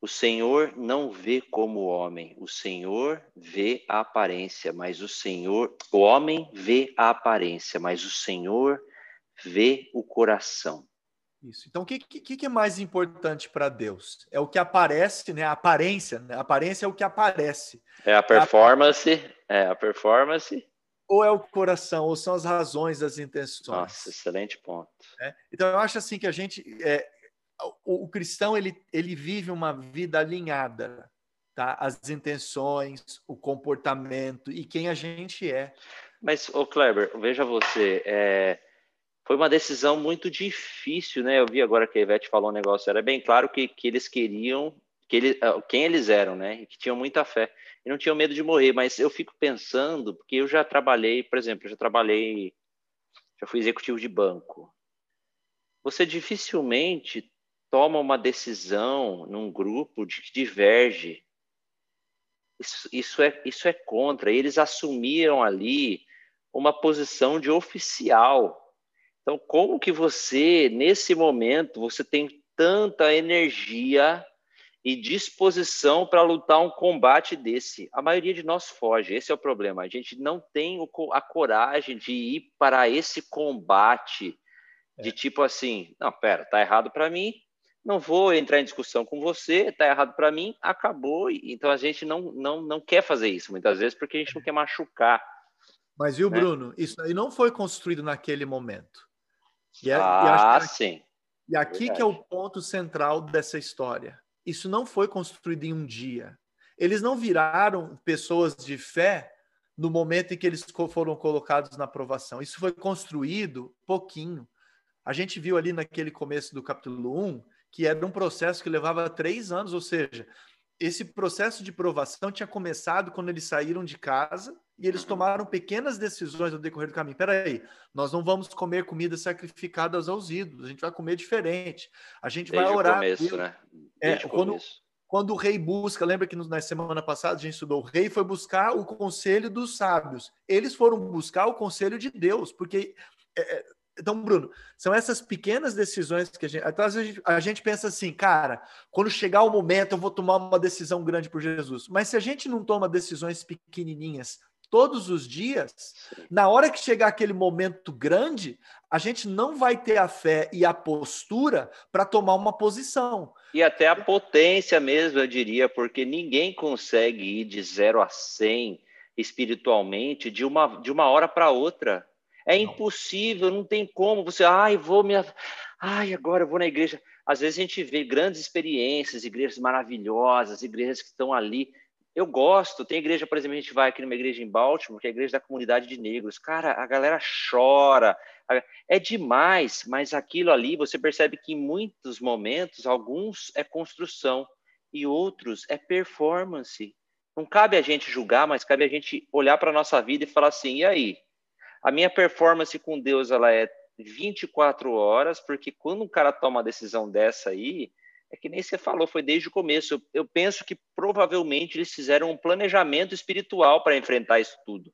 S1: O Senhor não vê como o homem, o Senhor vê a aparência, mas o Senhor, o homem vê a aparência, mas o Senhor vê o coração.
S2: Isso. Então, o que, que, que, é mais importante para Deus? É o que aparece, né? A aparência. Né? A aparência é o que aparece.
S1: É a performance. É a performance.
S2: Ou é o coração, ou são as razões, as intenções.
S1: Nossa, excelente ponto.
S2: É? Então, eu acho assim que a gente. É, o, o, cristão ele, ele vive uma vida alinhada, tá? As intenções, o comportamento e quem a gente é.
S1: Mas, ô Kleber, veja você, é, foi uma decisão muito difícil, né? Eu vi agora que a Ivete falou um negócio, era bem claro que, que eles queriam, que ele, ah, quem eles eram, né? Que tinham muita fé e não tinham medo de morrer. Mas eu fico pensando, porque eu já trabalhei, por exemplo, eu já trabalhei, já fui executivo de banco. Você dificilmente toma uma decisão num grupo de que diverge. Isso, isso, é, isso é contra. Eles assumiram ali uma posição de oficial então, como que você, nesse momento, você tem tanta energia e disposição para lutar um combate desse? A maioria de nós foge, esse é o problema. A gente não tem a coragem de ir para esse combate de é. tipo assim, não, pera, tá errado para mim, não vou entrar em discussão com você, tá errado para mim, acabou. Então a gente não, não, não quer fazer isso muitas vezes porque a gente não quer machucar.
S2: Mas viu, né? Bruno, isso aí não foi construído naquele momento.
S1: E, é, ah, e sim.
S2: E aqui que é o ponto central dessa história. Isso não foi construído em um dia. Eles não viraram pessoas de fé no momento em que eles foram colocados na aprovação. Isso foi construído pouquinho. A gente viu ali naquele começo do capítulo 1 que era um processo que levava três anos, ou seja, esse processo de provação tinha começado quando eles saíram de casa e eles tomaram pequenas decisões no decorrer do caminho. Peraí, nós não vamos comer comidas sacrificadas aos ídolos, a gente vai comer diferente. A gente
S1: Desde
S2: vai orar.
S1: Começo, né?
S2: é, quando, quando o rei busca, lembra que na semana passada a gente estudou, o rei foi buscar o conselho dos sábios. Eles foram buscar o conselho de Deus, porque é, é então, Bruno, são essas pequenas decisões que a gente. Então, às vezes a gente pensa assim, cara, quando chegar o momento eu vou tomar uma decisão grande por Jesus. Mas se a gente não toma decisões pequenininhas todos os dias, na hora que chegar aquele momento grande, a gente não vai ter a fé e a postura para tomar uma posição.
S1: E até a potência mesmo, eu diria, porque ninguém consegue ir de 0 a 100 espiritualmente de uma, de uma hora para outra. É impossível, não tem como você, ai, vou me. Ai, agora eu vou na igreja. Às vezes a gente vê grandes experiências, igrejas maravilhosas, igrejas que estão ali eu gosto, tem igreja, por exemplo, a gente vai aqui numa igreja em Baltimore, que é a igreja da comunidade de negros. Cara, a galera chora, é demais, mas aquilo ali você percebe que em muitos momentos, alguns é construção e outros é performance. Não cabe a gente julgar, mas cabe a gente olhar para a nossa vida e falar assim: e aí? A minha performance com Deus ela é 24 horas, porque quando um cara toma uma decisão dessa aí, é que nem você falou, foi desde o começo. Eu, eu penso que provavelmente eles fizeram um planejamento espiritual para enfrentar isso tudo.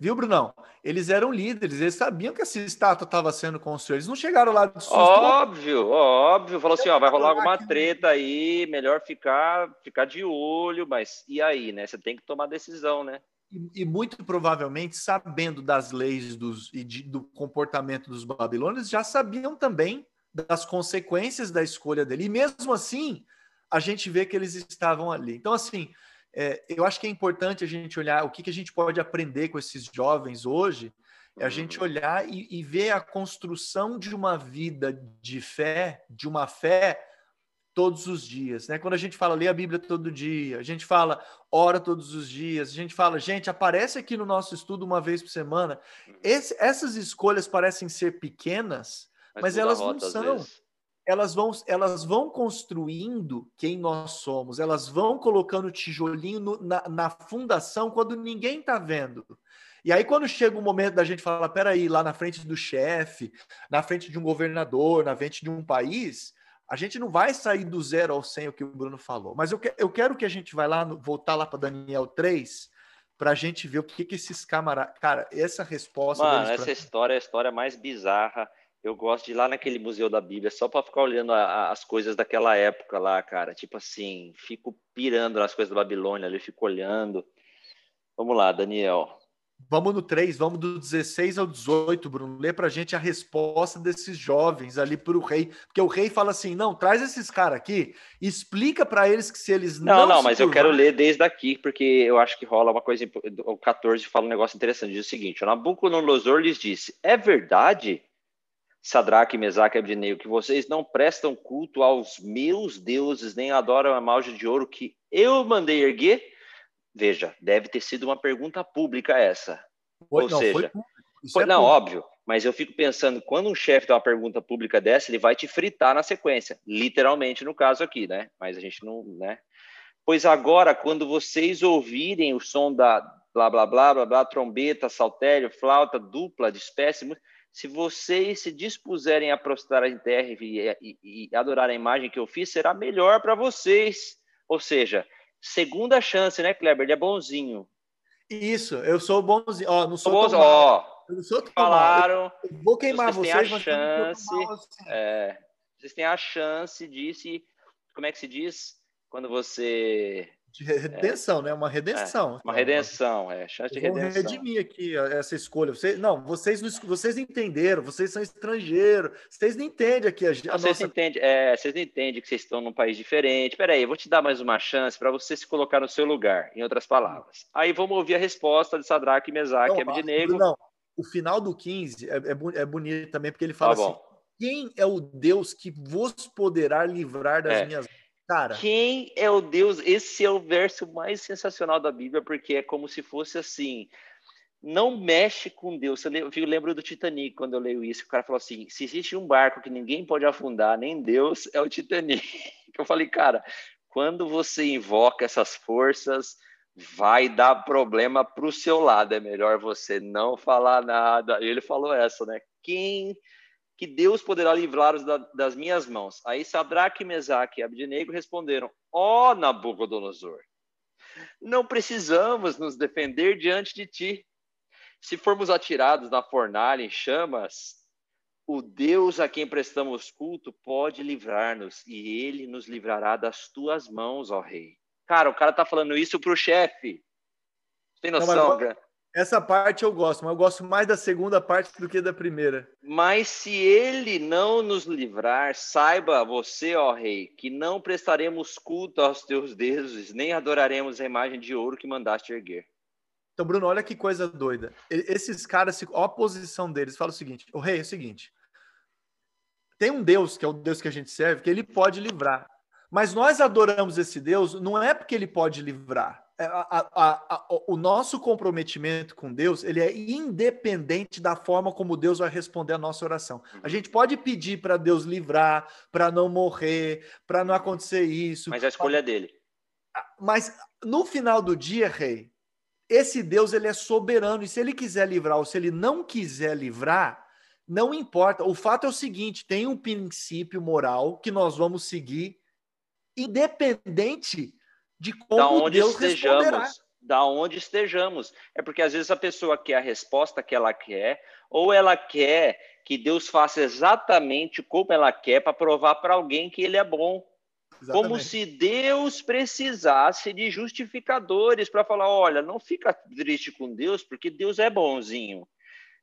S2: Viu, Brunão? Eles eram líderes, eles sabiam que essa estátua estava sendo construída. Eles não chegaram lá
S1: de susto. Óbvio, óbvio. Falou assim: ó, vai rolar alguma treta aí, melhor ficar, ficar de olho, mas e aí, né? Você tem que tomar decisão, né?
S2: E, e muito provavelmente, sabendo das leis dos, e de, do comportamento dos babilônios, já sabiam também das consequências da escolha dele. E mesmo assim, a gente vê que eles estavam ali. Então, assim, é, eu acho que é importante a gente olhar o que, que a gente pode aprender com esses jovens hoje, é a gente olhar e, e ver a construção de uma vida de fé, de uma fé todos os dias, né? Quando a gente fala lê a Bíblia todo dia, a gente fala ora todos os dias, a gente fala, gente, aparece aqui no nosso estudo uma vez por semana. Esse, essas escolhas parecem ser pequenas, mas, mas elas não são. Elas vão, elas vão construindo quem nós somos, elas vão colocando tijolinho no, na, na fundação quando ninguém está vendo. E aí, quando chega o momento da gente falar, peraí, lá na frente do chefe, na frente de um governador, na frente de um país, a gente não vai sair do zero ao 100, o que o Bruno falou. Mas eu, que, eu quero que a gente vai lá, voltar lá para Daniel 3, para a gente ver o que, que esses camaradas. Cara, essa resposta.
S1: Mano, essa pra... história é a história mais bizarra eu gosto de ir lá naquele museu da Bíblia só para ficar olhando a, a, as coisas daquela época lá, cara. Tipo assim, fico pirando nas coisas da Babilônia ali, fico olhando. Vamos lá, Daniel.
S2: Vamos no 3, vamos do 16 ao 18, Bruno. Lê pra gente a resposta desses jovens ali pro rei. Porque o rei fala assim: não, traz esses caras aqui, explica para eles que se eles
S1: não. Não, não, mas eu quero ler desde aqui, porque eu acho que rola uma coisa. O 14 fala um negócio interessante. Diz o seguinte: o Nabucodonosor lhes disse: é verdade Sadraque, Mesaque e Abdinego, que vocês não prestam culto aos meus deuses, nem adoram a malja de ouro que eu mandei erguer? Veja, deve ter sido uma pergunta pública essa. Foi, Ou não, seja, foi, foi, é não, público. óbvio, mas eu fico pensando, quando um chefe dá uma pergunta pública dessa, ele vai te fritar na sequência, literalmente no caso aqui, né? Mas a gente não, né? Pois agora, quando vocês ouvirem o som da blá blá blá blá blá, trombeta, saltério, flauta, dupla, de espécie, se vocês se dispuserem a prostrar em terra e, e, e adorar a imagem que eu fiz, será melhor para vocês. Ou seja, segunda chance, né, Kleber? Ele é bonzinho.
S2: Isso, eu sou bonzinho. Ó, não sou
S1: bonzinho. Ó,
S2: eu sou
S1: tão falaram.
S2: Eu vou queimar vocês,
S1: vocês têm a chance. Assim. É, vocês têm a chance de se. Como é que se diz? Quando você
S2: de redenção, é. né? Uma redenção.
S1: É, uma redenção, é. Chance de redenção. Vou
S2: redimir aqui essa escolha. Você, não, vocês não, vocês entenderam, vocês são estrangeiros, vocês não entendem aqui a, a
S1: vocês
S2: nossa...
S1: Entendem, é, vocês não entendem que vocês estão num país diferente. Peraí, eu vou te dar mais uma chance para você se colocar no seu lugar, em outras palavras. Aí vamos ouvir a resposta de Sadraque, Mesaque e Abednego.
S2: Não, o final do 15 é, é, é bonito também, porque ele fala tá assim, quem é o Deus que vos poderá livrar das é. minhas
S1: Cara. Quem é o Deus? Esse é o verso mais sensacional da Bíblia, porque é como se fosse assim: não mexe com Deus. Eu lembro do Titanic quando eu leio isso. O cara falou assim: se existe um barco que ninguém pode afundar, nem Deus, é o Titanic. Eu falei, cara, quando você invoca essas forças, vai dar problema para o seu lado. É melhor você não falar nada. Ele falou essa, né? Quem que Deus poderá livrá-los das minhas mãos. Aí Sadraque, Mesaque e Abdinego responderam: Ó oh, Nabucodonosor, não precisamos nos defender diante de ti. Se formos atirados na fornalha em chamas, o Deus a quem prestamos culto pode livrar-nos e ele nos livrará das tuas mãos, ó rei. Cara, o cara tá falando isso pro chefe. Tem noção,
S2: não, Essa parte eu gosto, mas eu gosto mais da segunda parte do que da primeira.
S1: Mas se ele não nos livrar, saiba você, ó rei, que não prestaremos culto aos teus deuses, nem adoraremos a imagem de ouro que mandaste erguer.
S2: Então, Bruno, olha que coisa doida. Esses caras, a posição deles, fala o seguinte: o rei é o seguinte. Tem um Deus, que é o Deus que a gente serve, que ele pode livrar. Mas nós adoramos esse Deus não é porque ele pode livrar. É, a, a, a, o nosso comprometimento com Deus ele é independente da forma como Deus vai responder a nossa oração. A gente pode pedir para Deus livrar, para não morrer, para não acontecer isso.
S1: Mas a escolha é dele.
S2: Mas no final do dia, rei, esse Deus ele é soberano e se ele quiser livrar ou se ele não quiser livrar, não importa. O fato é o seguinte: tem um princípio moral que nós vamos seguir, independente de como da onde Deus estejamos. Responderá.
S1: Da onde estejamos. É porque às vezes a pessoa quer a resposta que ela quer, ou ela quer que Deus faça exatamente como ela quer para provar para alguém que ele é bom. Exatamente. Como se Deus precisasse de justificadores para falar: olha, não fica triste com Deus, porque Deus é bonzinho.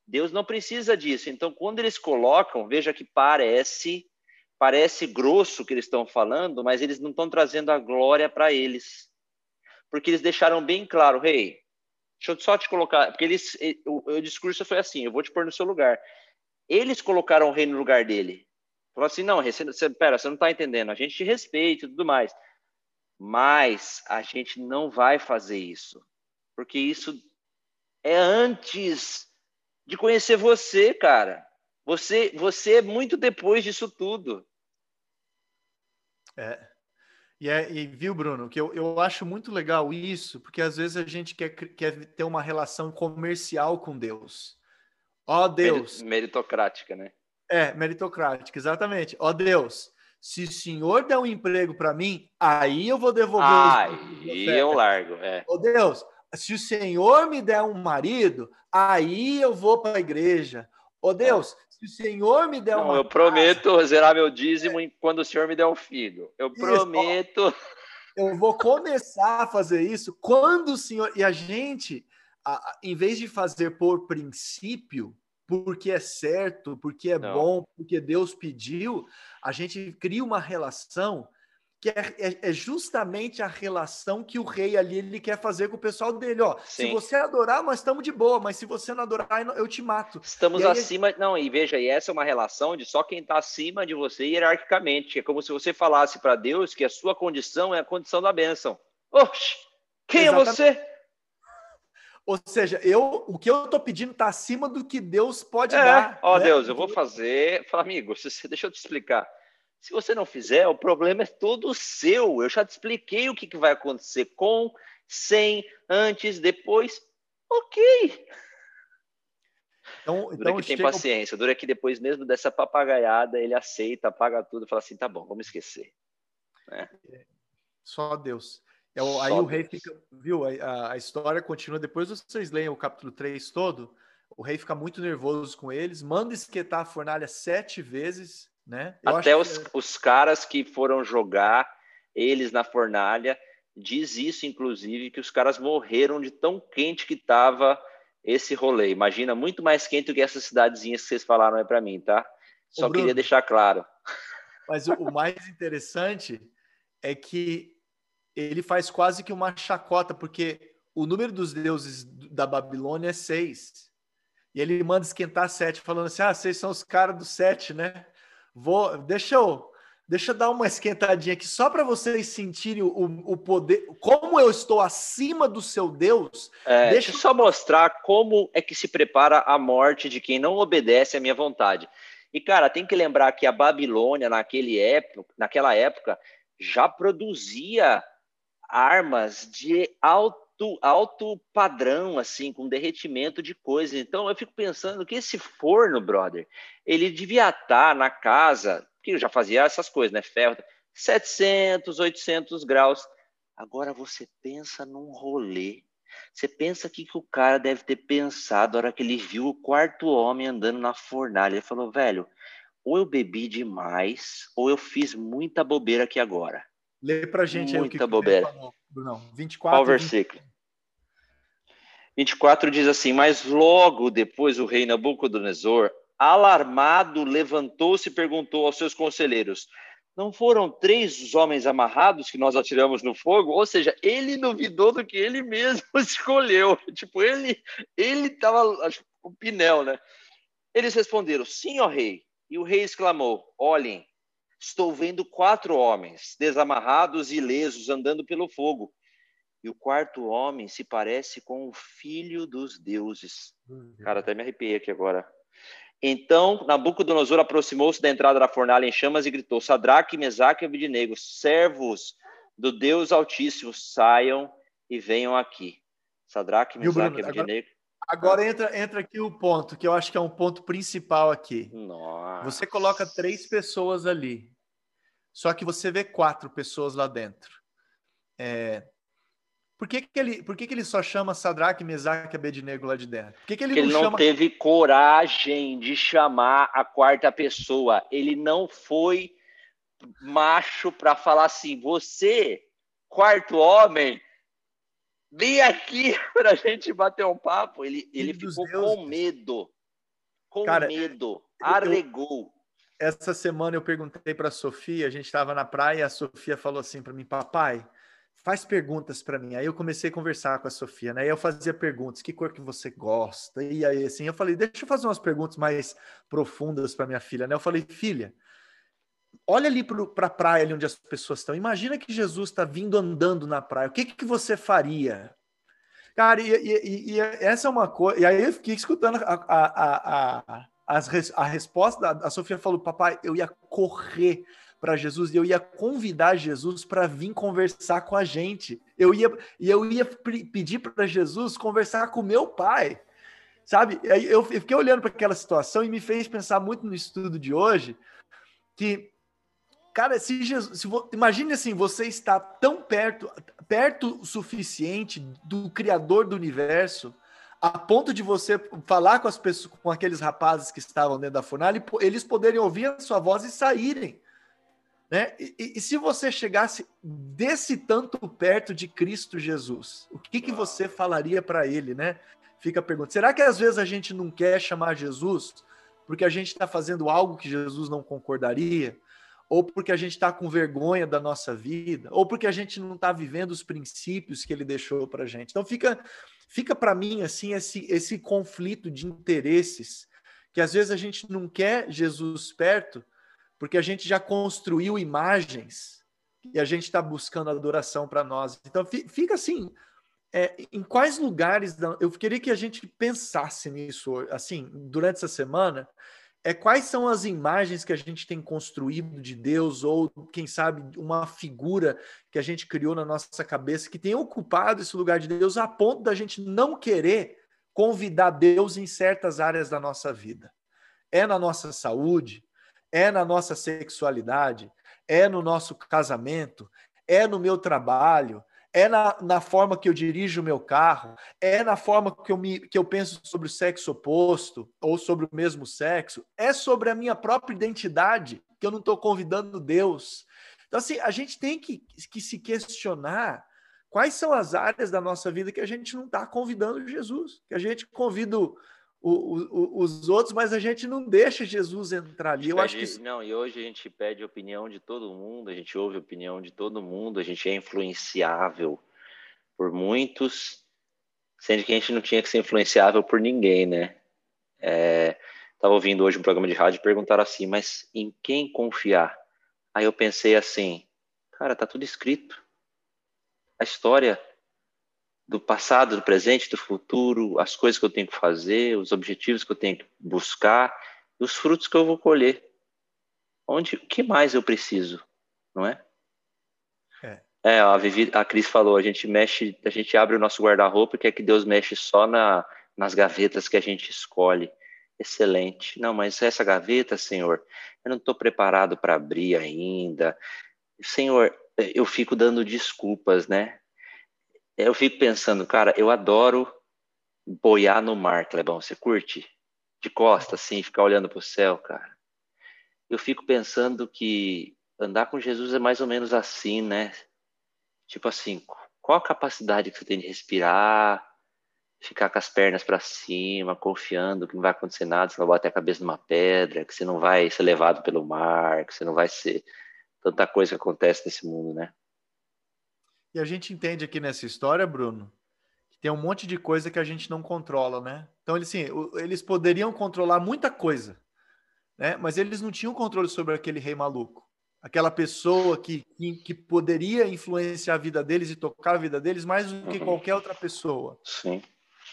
S1: Deus não precisa disso. Então, quando eles colocam, veja que parece parece grosso que eles estão falando, mas eles não estão trazendo a glória para eles. Porque eles deixaram bem claro, rei, hey, deixa eu só te colocar, porque eles o, o discurso foi assim, eu vou te pôr no seu lugar. Eles colocaram o rei no lugar dele. Falou assim: não, você, você, pera, você não está entendendo, a gente te respeita e tudo mais. Mas a gente não vai fazer isso, porque isso é antes de conhecer você, cara. Você, você é muito depois disso tudo.
S2: É. E, é, e viu, Bruno, que eu, eu acho muito legal isso, porque às vezes a gente quer, quer ter uma relação comercial com Deus. Ó Deus.
S1: Meritocrática, né?
S2: É, meritocrática, exatamente. Ó Deus, se o senhor der um emprego para mim, aí eu vou devolver
S1: Aí eu largo, é.
S2: Ó Deus, se o senhor me der um marido, aí eu vou para a igreja. Ó Deus, se o senhor me der
S1: Não,
S2: uma
S1: eu prometo casa, zerar meu dízimo quando o senhor me der um filho. Eu prometo.
S2: Eu vou começar a fazer isso quando o senhor. E a gente, em vez de fazer por princípio, porque é certo, porque é Não. bom, porque Deus pediu, a gente cria uma relação que é, é, é, justamente a relação que o rei ali ele quer fazer com o pessoal dele. Ó, Sim. se você adorar, nós estamos de boa, mas se você não adorar, eu te mato.
S1: Estamos acima. Não, e veja, e essa é uma relação de só quem está acima de você hierarquicamente. É como se você falasse para Deus que a sua condição é a condição da bênção. Oxe, quem Exatamente. é você?
S2: Ou seja, eu, o que eu estou pedindo está acima do que Deus pode é, dar.
S1: Ó, né? Deus, eu vou fazer. Fala, amigo, deixa eu te explicar. Se você não fizer, o problema é todo seu. Eu já te expliquei o que, que vai acontecer com, sem, antes, depois. Ok. Então, Dura então que tem paciência. Dura que depois mesmo dessa papagaiada ele aceita, apaga tudo e fala assim, tá bom, vamos esquecer. Né?
S2: Só Deus. É, Só aí Deus. o rei fica, viu? A, a, história continua. Depois vocês leem o capítulo 3 todo. O rei fica muito nervoso com eles, manda esquentar a fornalha sete vezes né?
S1: Até os, que... os caras que foram jogar eles na fornalha diz isso, inclusive, que os caras morreram de tão quente que estava esse rolê. Imagina, muito mais quente do que essas cidadezinhas que vocês falaram aí para mim, tá? Só Bruno, queria deixar claro.
S2: Mas o, o mais interessante é que ele faz quase que uma chacota, porque o número dos deuses da Babilônia é seis. E ele manda esquentar sete, falando assim: ah, vocês são os caras do sete, né? Vou, deixa eu, deixa eu dar uma esquentadinha aqui só para vocês sentirem o, o poder, como eu estou acima do seu Deus.
S1: É, deixa... deixa eu só mostrar como é que se prepara a morte de quem não obedece à minha vontade. E cara, tem que lembrar que a Babilônia naquele época, naquela época já produzia armas de alto alto, alto padrão, assim, com derretimento de coisas. Então, eu fico pensando que esse forno, brother, ele devia estar na casa, que eu já fazia essas coisas, né? Ferro, 700, 800 graus. Agora você pensa num rolê. Você pensa que, que o cara deve ter pensado na hora que ele viu o quarto homem andando na fornalha. Ele falou, velho, ou eu bebi demais, ou eu fiz muita bobeira aqui agora.
S2: Lê pra gente
S1: muita
S2: aí o que
S1: bobeira.
S2: Falou, Brunão. 24.
S1: Qual versículo? 24 diz assim: Mas logo depois o rei Nabucodonosor, alarmado, levantou-se e perguntou aos seus conselheiros: Não foram três os homens amarrados que nós atiramos no fogo? Ou seja, ele duvidou do que ele mesmo escolheu. Tipo, ele ele estava o pinel, né? Eles responderam: Sim, ó rei. E o rei exclamou: Olhem, estou vendo quatro homens desamarrados e ilesos andando pelo fogo. E o quarto homem se parece com o filho dos deuses. Cara, até me arrepiei aqui agora. Então Nabucodonosor aproximou-se da entrada da fornalha em chamas e gritou: Sadraque, Mesaque e Abidnego, servos do Deus Altíssimo, saiam e venham aqui. Sadraque, Mesaque e Abidnego.
S2: Agora entra, entra aqui o ponto, que eu acho que é um ponto principal aqui.
S1: Nossa.
S2: Você coloca três pessoas ali, só que você vê quatro pessoas lá dentro. É... Por, que, que, ele, por que, que ele só chama Sadraque, Mesaque e Abednego lá de dentro? Por que, que ele,
S1: Porque
S2: não,
S1: ele não
S2: chama...
S1: teve coragem de chamar a quarta pessoa. Ele não foi macho para falar assim: você, quarto homem, Vem aqui para a gente bater um papo. Ele, ele ficou com medo. Com Cara, medo. Arregou.
S2: Eu, essa semana eu perguntei para a Sofia, a gente estava na praia, e a Sofia falou assim para mim, papai, faz perguntas para mim. Aí eu comecei a conversar com a Sofia, né? Eu fazia perguntas, que cor que você gosta? E aí assim, eu falei, deixa eu fazer umas perguntas mais profundas para minha filha, né? Eu falei, filha, olha ali para a pra praia ali onde as pessoas estão. Imagina que Jesus está vindo andando na praia. O que, que você faria? Cara, e, e, e, essa é uma coisa. E aí eu fiquei escutando a, a, a, a, a resposta. Da, a Sofia falou: Papai, eu ia correr para Jesus e eu ia convidar Jesus para vir conversar com a gente. Eu ia e eu ia pedir para Jesus conversar com meu pai. Sabe? Eu fiquei olhando para aquela situação e me fez pensar muito no estudo de hoje que Cara, se Jesus, se, imagine assim, você está tão perto, perto o suficiente do Criador do universo, a ponto de você falar com as pessoas, com aqueles rapazes que estavam dentro da fornalha, eles poderem ouvir a sua voz e saírem. Né? E, e, se você chegasse desse tanto perto de Cristo Jesus, o que, que você falaria para ele, né? Fica a pergunta. Será que às vezes a gente não quer chamar Jesus porque a gente está fazendo algo que Jesus não concordaria? ou porque a gente está com vergonha da nossa vida, ou porque a gente não está vivendo os princípios que ele deixou para a gente. Então fica, fica para mim assim esse, esse conflito de interesses que às vezes a gente não quer Jesus perto porque a gente já construiu imagens e a gente está buscando adoração para nós. Então fica assim, é, em quais lugares eu queria que a gente pensasse nisso assim durante essa semana é quais são as imagens que a gente tem construído de Deus, ou quem sabe uma figura que a gente criou na nossa cabeça que tem ocupado esse lugar de Deus a ponto da gente não querer convidar Deus em certas áreas da nossa vida. É na nossa saúde, é na nossa sexualidade, é no nosso casamento, é no meu trabalho, é na, na forma que eu dirijo o meu carro, é na forma que eu, me, que eu penso sobre o sexo oposto ou sobre o mesmo sexo, é sobre a minha própria identidade, que eu não estou convidando Deus. Então, assim, a gente tem que, que se questionar quais são as áreas da nossa vida que a gente não está convidando Jesus, que a gente convida o, o, os outros, mas a gente não deixa Jesus entrar ali. Eu
S1: pede,
S2: acho que
S1: não. E hoje a gente pede opinião de todo mundo, a gente ouve opinião de todo mundo, a gente é influenciável por muitos, sendo que a gente não tinha que ser influenciável por ninguém, né? É, tava ouvindo hoje um programa de rádio e perguntaram assim, mas em quem confiar? Aí eu pensei assim, cara, tá tudo escrito. A história do passado, do presente, do futuro, as coisas que eu tenho que fazer, os objetivos que eu tenho que buscar, os frutos que eu vou colher. Onde, o que mais eu preciso, não é?
S2: É.
S1: É, a, Vivi, a Cris falou, a gente mexe, a gente abre o nosso guarda-roupa e quer que Deus mexe só na, nas gavetas que a gente escolhe. Excelente. Não, mas essa gaveta, Senhor, eu não estou preparado para abrir ainda. Senhor, eu fico dando desculpas, né? Eu fico pensando, cara, eu adoro boiar no mar, Clebão. Você curte? De costa, assim, ficar olhando para o céu, cara. Eu fico pensando que andar com Jesus é mais ou menos assim, né? Tipo assim, qual a capacidade que você tem de respirar, ficar com as pernas para cima, confiando que não vai acontecer nada, você vai bater a cabeça numa pedra, que você não vai ser levado pelo mar, que você não vai ser tanta coisa que acontece nesse mundo, né?
S2: E a gente entende aqui nessa história, Bruno, que tem um monte de coisa que a gente não controla, né? Então, eles, assim, eles poderiam controlar muita coisa, né? Mas eles não tinham controle sobre aquele rei maluco aquela pessoa que, que, que, poderia influenciar a vida deles e tocar a vida deles mais do que qualquer outra pessoa.
S1: Sim.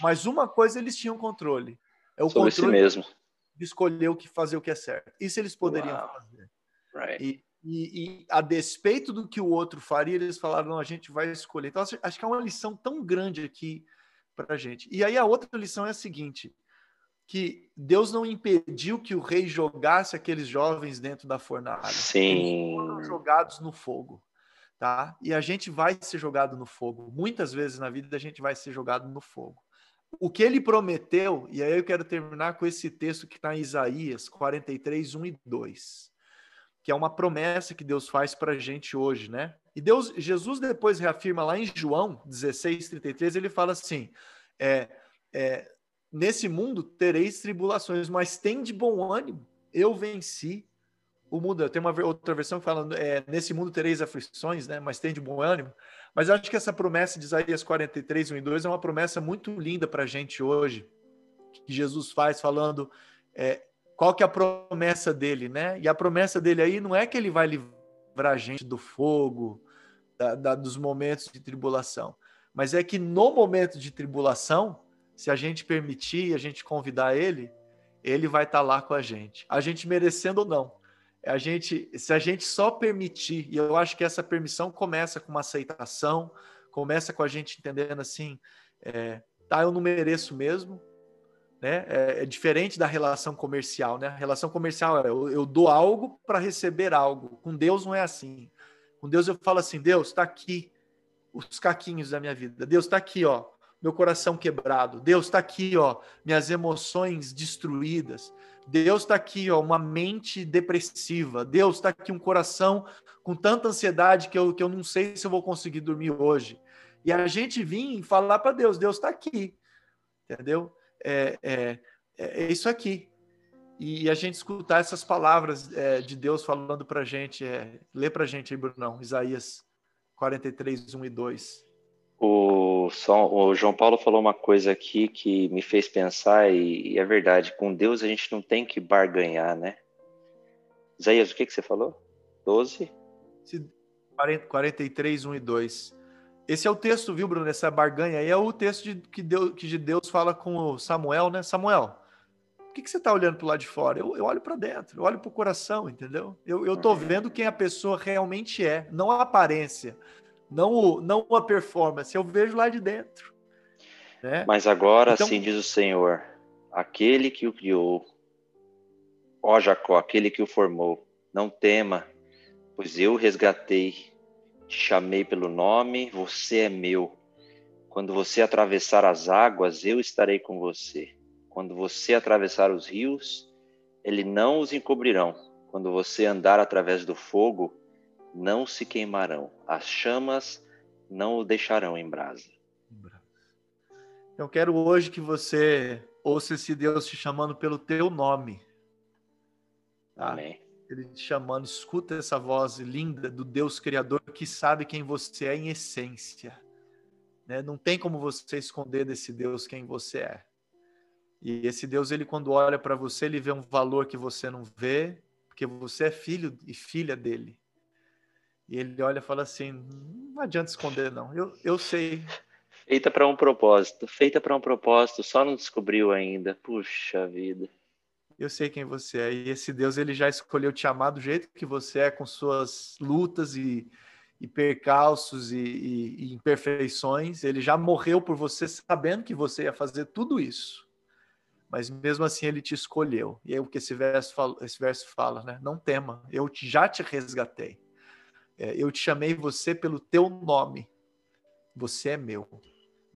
S2: Mas uma coisa eles tinham controle. É o
S1: Sobre
S2: controle
S1: si mesmo.
S2: de escolher o que fazer o que é certo. Isso eles poderiam Uau. fazer.
S1: Right.
S2: E, e, e, a despeito do que o outro faria, eles falaram: não, a gente vai escolher. Então, acho que é uma lição tão grande aqui para a gente. E aí a outra lição é a seguinte: que Deus não impediu que o rei jogasse aqueles jovens dentro da fornalha.
S1: Sim.
S2: Eles foram jogados no fogo, tá? E a gente vai ser jogado no fogo. Muitas vezes na vida a gente vai ser jogado no fogo. O que ele prometeu, e aí eu quero terminar com esse texto que está em Isaías 43, 1 e 2, que é uma promessa que Deus faz para a gente hoje, né? E Deus, Jesus depois reafirma lá em João 16, 33, ele fala assim: é, é Nesse mundo tereis tribulações, mas tem de bom ânimo. Eu venci o mundo. Tem uma outra versão que fala: é, nesse mundo tereis aflições, né? Mas tem de bom ânimo. Mas eu acho que essa promessa de Isaías 43, 1 e 2 é uma promessa muito linda para a gente hoje, que Jesus faz falando é, qual que é a promessa dele, né? E a promessa dele aí não é que ele vai livrar a gente do fogo, da, da, dos momentos de tribulação, mas é que no momento de tribulação se a gente permitir, a gente convidar ele, ele vai estar tá lá com a gente. A gente merecendo ou não. A gente, se a gente só permitir, e eu acho que essa permissão começa com uma aceitação, começa com a gente entendendo assim, é, tá, eu não mereço mesmo, né? É, é, diferente da relação comercial, né? A relação comercial é eu, eu dou algo para receber algo. Com Deus não é assim. Com Deus eu falo assim, Deus está aqui os caquinhos da minha vida. Deus está aqui, ó meu coração quebrado. Deus está aqui, ó, minhas emoções destruídas. Deus está aqui, ó, uma mente depressiva. Deus está aqui, um coração com tanta ansiedade que eu, que eu não sei se eu vou conseguir dormir hoje. E a gente vir falar para Deus: Deus está aqui, entendeu? É, é, é, isso aqui. E a gente escutar essas palavras é, de Deus falando para a gente. É, lê para a gente aí, Brunão, Isaías 43, 1 e 2.
S1: O, o João Paulo falou uma coisa aqui que me fez pensar, e, e é verdade: com Deus a gente não tem que barganhar, né? Isaías, o que, que você falou? 12?
S2: 43, 1 e 2. Esse é o texto, viu, Bruno? Essa barganha aí é o texto de, que, Deus, que Deus fala com o Samuel, né? Samuel, por que, que você está olhando para o lado de fora? Eu, eu olho para dentro, eu olho para o coração, entendeu? Eu estou uhum. vendo quem a pessoa realmente é, não a aparência não, o, não a performance, eu vejo lá de dentro. Né?
S1: Mas agora, então, assim diz o Senhor, aquele que o criou, ó Jacó, aquele que o formou, não tema, pois eu resgatei, te chamei pelo nome, você é meu. Quando você atravessar as águas, eu estarei com você. Quando você atravessar os rios, ele não os encobrirão. Quando você andar através do fogo, não se queimarão, as chamas não o deixarão em brasa.
S2: Eu quero hoje que você ouça esse Deus te chamando pelo teu nome.
S1: Tá? Amém.
S2: Ele te chamando, escuta essa voz linda do Deus Criador que sabe quem você é em essência. Né? Não tem como você esconder desse Deus quem você é. E esse Deus, ele quando olha para você, ele vê um valor que você não vê, porque você é filho e filha dele. E ele olha e fala assim: não adianta esconder, não. Eu, eu sei.
S1: Feita para um propósito, feita para um propósito, só não descobriu ainda. Puxa vida.
S2: Eu sei quem você é. E esse Deus, ele já escolheu te amar do jeito que você é, com suas lutas e, e percalços e, e, e imperfeições. Ele já morreu por você sabendo que você ia fazer tudo isso. Mas mesmo assim ele te escolheu. E é o que esse verso fala, esse verso fala né? Não tema, eu já te resgatei. É, eu te chamei você pelo teu nome. Você é meu.